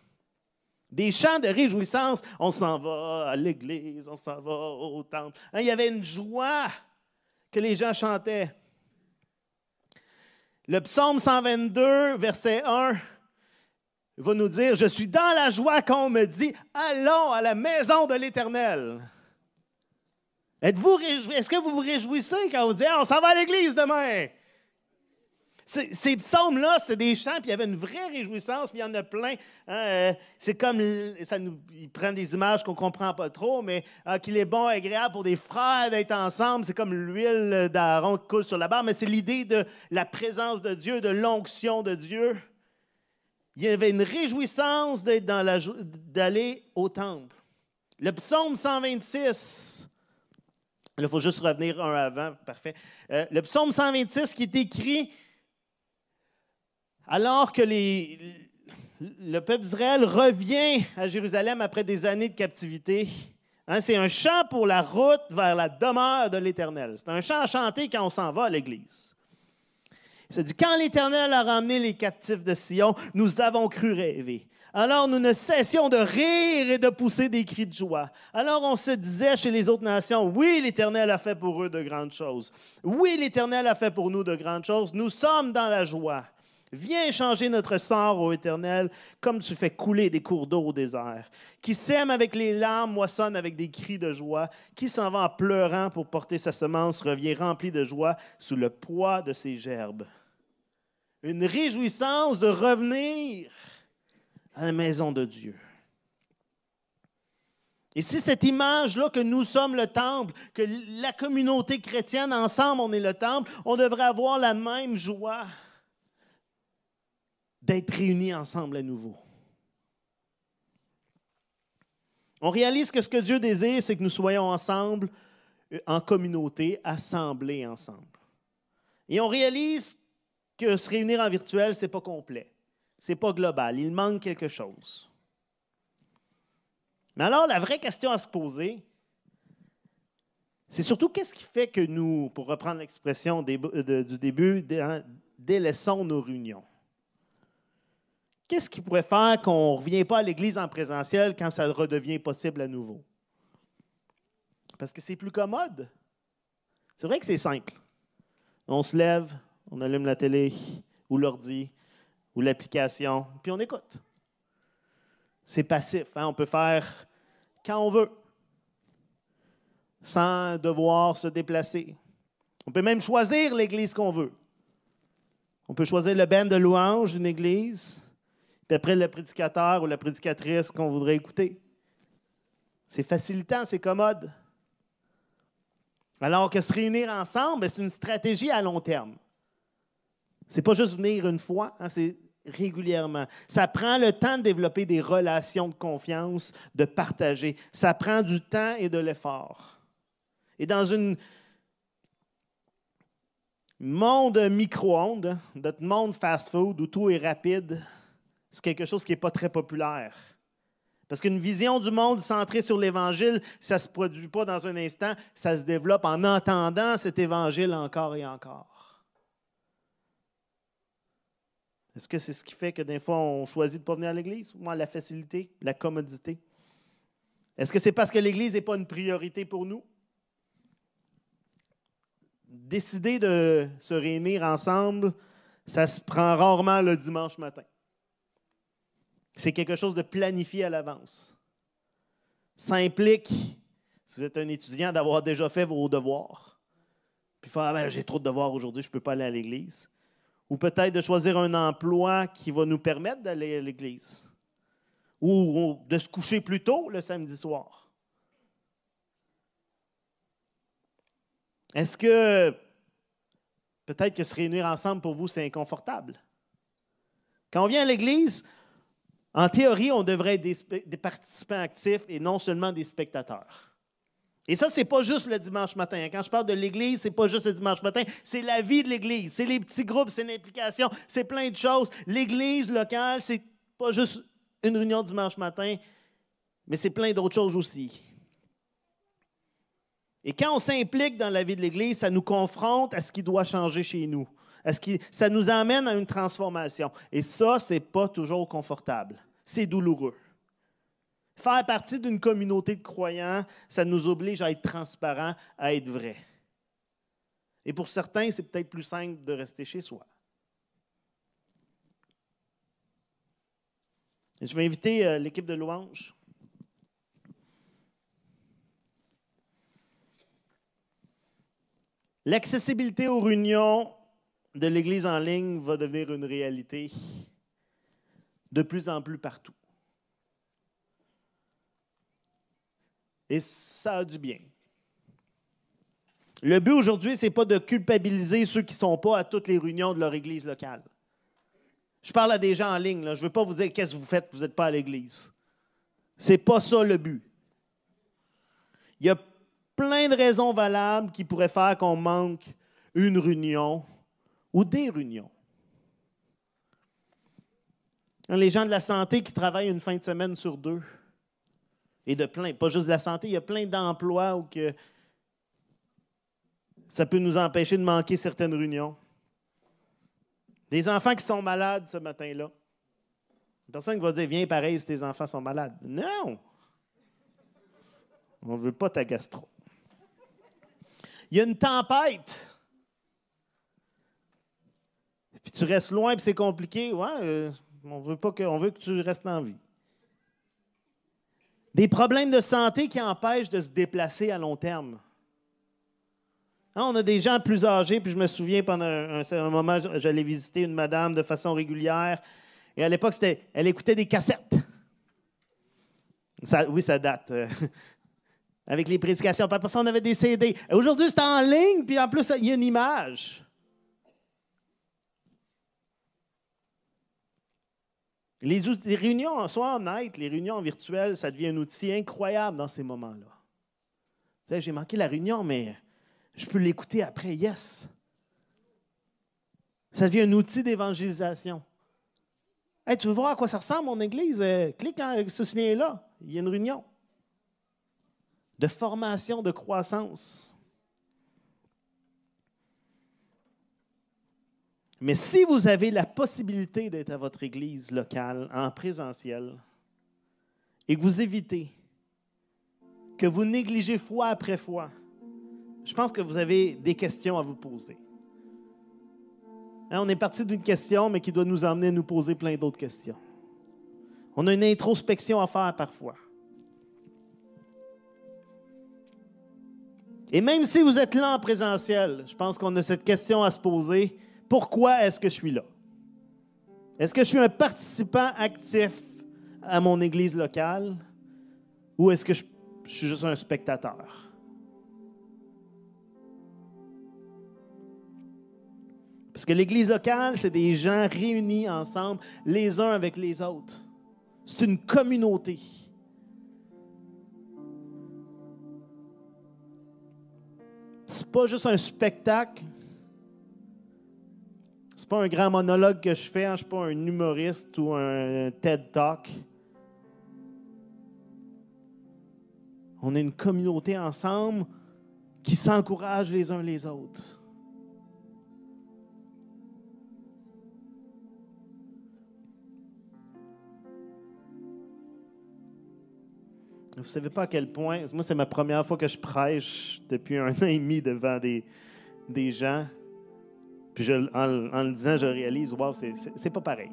Des chants de réjouissance. On s'en va à l'église, on s'en va au temple. Hein, il y avait une joie que les gens chantaient. Le psaume 122, verset 1, va nous dire, je suis dans la joie quand on me dit, allons à la maison de l'Éternel. Est-ce que vous vous réjouissez quand vous dites on s'en va à l'église demain? Ces psaumes-là, c'était des chants, puis il y avait une vraie réjouissance, puis il y en a plein. Hein, euh, c'est comme, ça nous, ils prennent des images qu'on ne comprend pas trop, mais euh, qu'il est bon et agréable pour des frères d'être ensemble. C'est comme l'huile d'Aaron qui coule sur la barre, mais c'est l'idée de la présence de Dieu, de l'onction de Dieu. il y avait une réjouissance d'être dans d'aller au temple. Le psaume 126, il faut juste revenir un avant, parfait. Euh, le psaume 126 qui est écrit alors que le peuple d'Israël revient à Jérusalem après des années de captivité. Hein, c'est un chant pour la route vers la demeure de l'Éternel. C'est un chant à chanter quand on s'en va à l'Église. Ça dit, quand l'Éternel a ramené les captifs de Sion, nous avons cru rêver. Alors nous ne cessions de rire et de pousser des cris de joie. Alors on se disait chez les autres nations, oui, l'Éternel a fait pour eux de grandes choses. Oui, l'Éternel a fait pour nous de grandes choses. Nous sommes dans la joie. Viens changer notre sort, ô Éternel, comme tu fais couler des cours d'eau au désert. Qui sème avec les larmes moissonne avec des cris de joie. Qui s'en va en pleurant pour porter sa semence revient rempli de joie sous le poids de ses gerbes. Une réjouissance de revenir à la maison de Dieu. Et si cette image-là que nous sommes le temple, que la communauté chrétienne, ensemble, on est le temple, on devrait avoir la même joie d'être réunis ensemble à nouveau. On réalise que ce que Dieu désire, c'est que nous soyons ensemble, euh, en communauté, assemblés ensemble. Et on réalise que se réunir en virtuel, ce n'est pas complet. Ce n'est pas global. Il manque quelque chose. Mais alors, la vraie question à se poser, c'est surtout qu'est-ce qui fait que nous, pour reprendre l'expression du début, hein, délaissons nos réunions? Qu'est-ce qui pourrait faire qu'on ne revient pas à l'Église en présentiel quand ça redevient possible à nouveau? Parce que c'est plus commode. C'est vrai que c'est simple. On se lève, on allume la télé ou l'ordi ou l'application, puis on écoute. C'est passif. Hein? On peut faire quand on veut, sans devoir se déplacer. On peut même choisir l'église qu'on veut. On peut choisir le bain de louange d'une église, puis après le prédicateur ou la prédicatrice qu'on voudrait écouter. C'est facilitant, c'est commode. Alors que se réunir ensemble, ben, c'est une stratégie à long terme. C'est pas juste venir une fois, hein, c'est régulièrement. Ça prend le temps de développer des relations de confiance, de partager. Ça prend du temps et de l'effort. Et dans un monde micro-ondes, notre monde fast-food où tout est rapide, c'est quelque chose qui n'est pas très populaire. Parce qu'une vision du monde centrée sur l'Évangile, ça ne se produit pas dans un instant, ça se développe en entendant cet Évangile encore et encore. Est-ce que c'est ce qui fait que des fois on choisit de ne pas venir à l'Église? Moi, la facilité, la commodité? Est-ce que c'est parce que l'Église n'est pas une priorité pour nous? Décider de se réunir ensemble, ça se prend rarement le dimanche matin. C'est quelque chose de planifié à l'avance. Ça implique, si vous êtes un étudiant, d'avoir déjà fait vos devoirs. Puis faire, ah ben, j'ai trop de devoirs aujourd'hui, je ne peux pas aller à l'église. Ou peut-être de choisir un emploi qui va nous permettre d'aller à l'église. Ou de se coucher plus tôt le samedi soir. Est-ce que peut-être que se réunir ensemble pour vous, c'est inconfortable? Quand on vient à l'église, en théorie, on devrait être des, participants actifs et non seulement des spectateurs. Et ça, ce n'est pas juste le dimanche matin. Quand je parle de l'Église, ce n'est pas juste le dimanche matin, c'est la vie de l'Église. C'est les petits groupes, c'est l'implication, c'est plein de choses. L'Église locale, c'est pas juste une réunion dimanche matin, mais c'est plein d'autres choses aussi. Et quand on s'implique dans la vie de l'Église, ça nous confronte à ce qui doit changer chez nous. Est-ce que ça nous amène à une transformation. Et ça, ce n'est pas toujours confortable. C'est douloureux. Faire partie d'une communauté de croyants, ça nous oblige à être transparent, à être vrai. Et pour certains, c'est peut-être plus simple de rester chez soi. je vais inviter euh, l'équipe de louange. L'accessibilité aux réunions de l'Église en ligne va devenir une réalité de plus en plus partout. Et ça a du bien. Le but aujourd'hui, ce n'est pas de culpabiliser ceux qui ne sont pas à toutes les réunions de leur Église locale. Je parle à des gens en ligne. Je ne veux pas vous dire qu'est-ce que vous faites, vous n'êtes pas à l'église. C'est pas ça le but. Il y a plein de raisons valables qui pourraient faire qu'on manque une réunion ou des réunions. Les gens de la santé qui travaillent une fin de semaine sur deux. Et de plein, pas juste de la santé, il y a plein d'emplois où que ça peut nous empêcher de manquer certaines réunions. Des enfants qui sont malades ce matin-là. Personne qui va dire Viens pareil si tes enfants sont malades. Non! On ne veut pas ta gastro. Il y a une tempête. Puis tu restes loin, puis c'est compliqué. Ouais, euh, on veut pas on veut que tu restes en vie. Des problèmes de santé qui empêchent de se déplacer à long terme. Hein, on a des gens plus âgés, puis je me souviens pendant un, moment, j'allais visiter une madame de façon régulière, et à l'époque, elle écoutait des cassettes. Oui, ça date. Euh, avec les prédications. Après ça, on avait des CD. Aujourd'hui, c'est en ligne, puis en plus, il y a une image. Les, réunions, soient honnêtes, les réunions virtuelles, ça devient un outil incroyable dans ces moments-là. J'ai manqué la réunion, mais je peux l'écouter après, yes. Ça devient un outil d'évangélisation. tu veux voir à quoi ça ressemble, mon église? Euh, clique sur ce lien-là. Il y a une réunion de formation, de croissance. Mais si vous avez la possibilité d'être à votre église locale en présentiel et que vous évitez, que vous négligez fois après fois, je pense que vous avez des questions à vous poser. Hein, on est parti d'une question, mais qui doit nous amener à nous poser plein d'autres questions. On a une introspection à faire parfois. Et même si vous êtes là en présentiel, je pense qu'on a cette question à se poser pourquoi est-ce que je suis là? Est-ce que je suis un participant actif à mon église locale ou est-ce que je, suis juste un spectateur? Parce que l'église locale, c'est des gens réunis ensemble, les uns avec les autres. C'est une communauté. C'est pas juste un spectacle, c'est pas un grand monologue que je fais, hein. je suis pas un humoriste ou un TED Talk. On est une communauté ensemble qui s'encourage les uns les autres. Vous savez pas à quel point, moi c'est ma première fois que je prêche depuis un an et demi devant des, des gens. Puis en, le disant, je réalise, wow, c'est pas pareil.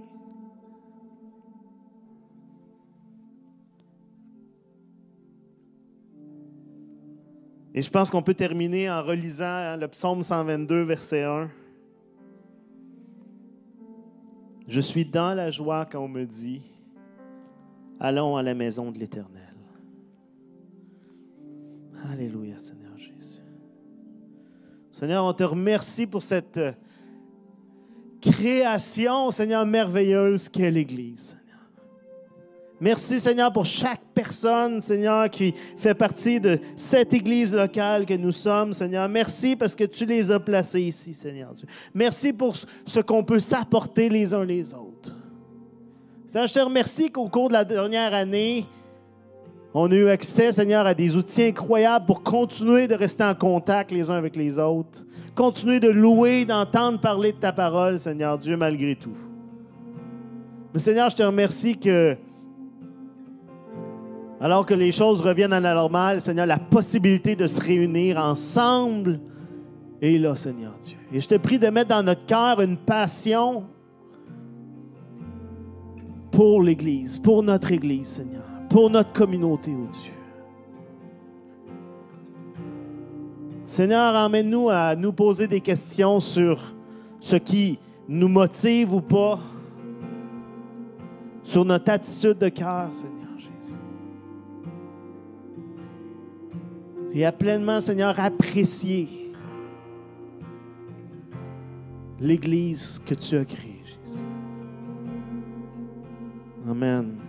Et je pense qu'on peut terminer en relisant le psaume 122, verset 1. Je suis dans la joie quand on me dit, allons à la maison de l'Éternel. Alléluia, Seigneur Jésus. Seigneur, on te remercie pour cette création, Seigneur, merveilleuse qu'est l'Église. Merci, Seigneur, pour chaque personne, Seigneur, qui fait partie de cette Église locale que nous sommes, Seigneur. Merci parce que tu les as placés ici, Seigneur Merci pour ce qu'on peut s'apporter les uns les autres. Seigneur, je te remercie qu'au cours de la dernière année, on a eu accès, Seigneur, à des outils incroyables pour continuer de rester en contact les uns avec les autres. Continuer de louer, d'entendre parler de ta parole, Seigneur Dieu, malgré tout. Mais Seigneur, je te remercie que, alors que les choses reviennent à la normale, Seigneur, la possibilité de se réunir ensemble est là, Seigneur Dieu. Et je te prie de mettre dans notre cœur une passion pour l'Église, pour notre Église, Seigneur pour notre communauté, oh Dieu. Seigneur, emmène-nous à nous poser des questions sur ce qui nous motive ou pas, sur notre attitude de cœur, Seigneur Jésus. Et à pleinement, Seigneur, apprécier l'Église que tu as créée, Jésus. Amen.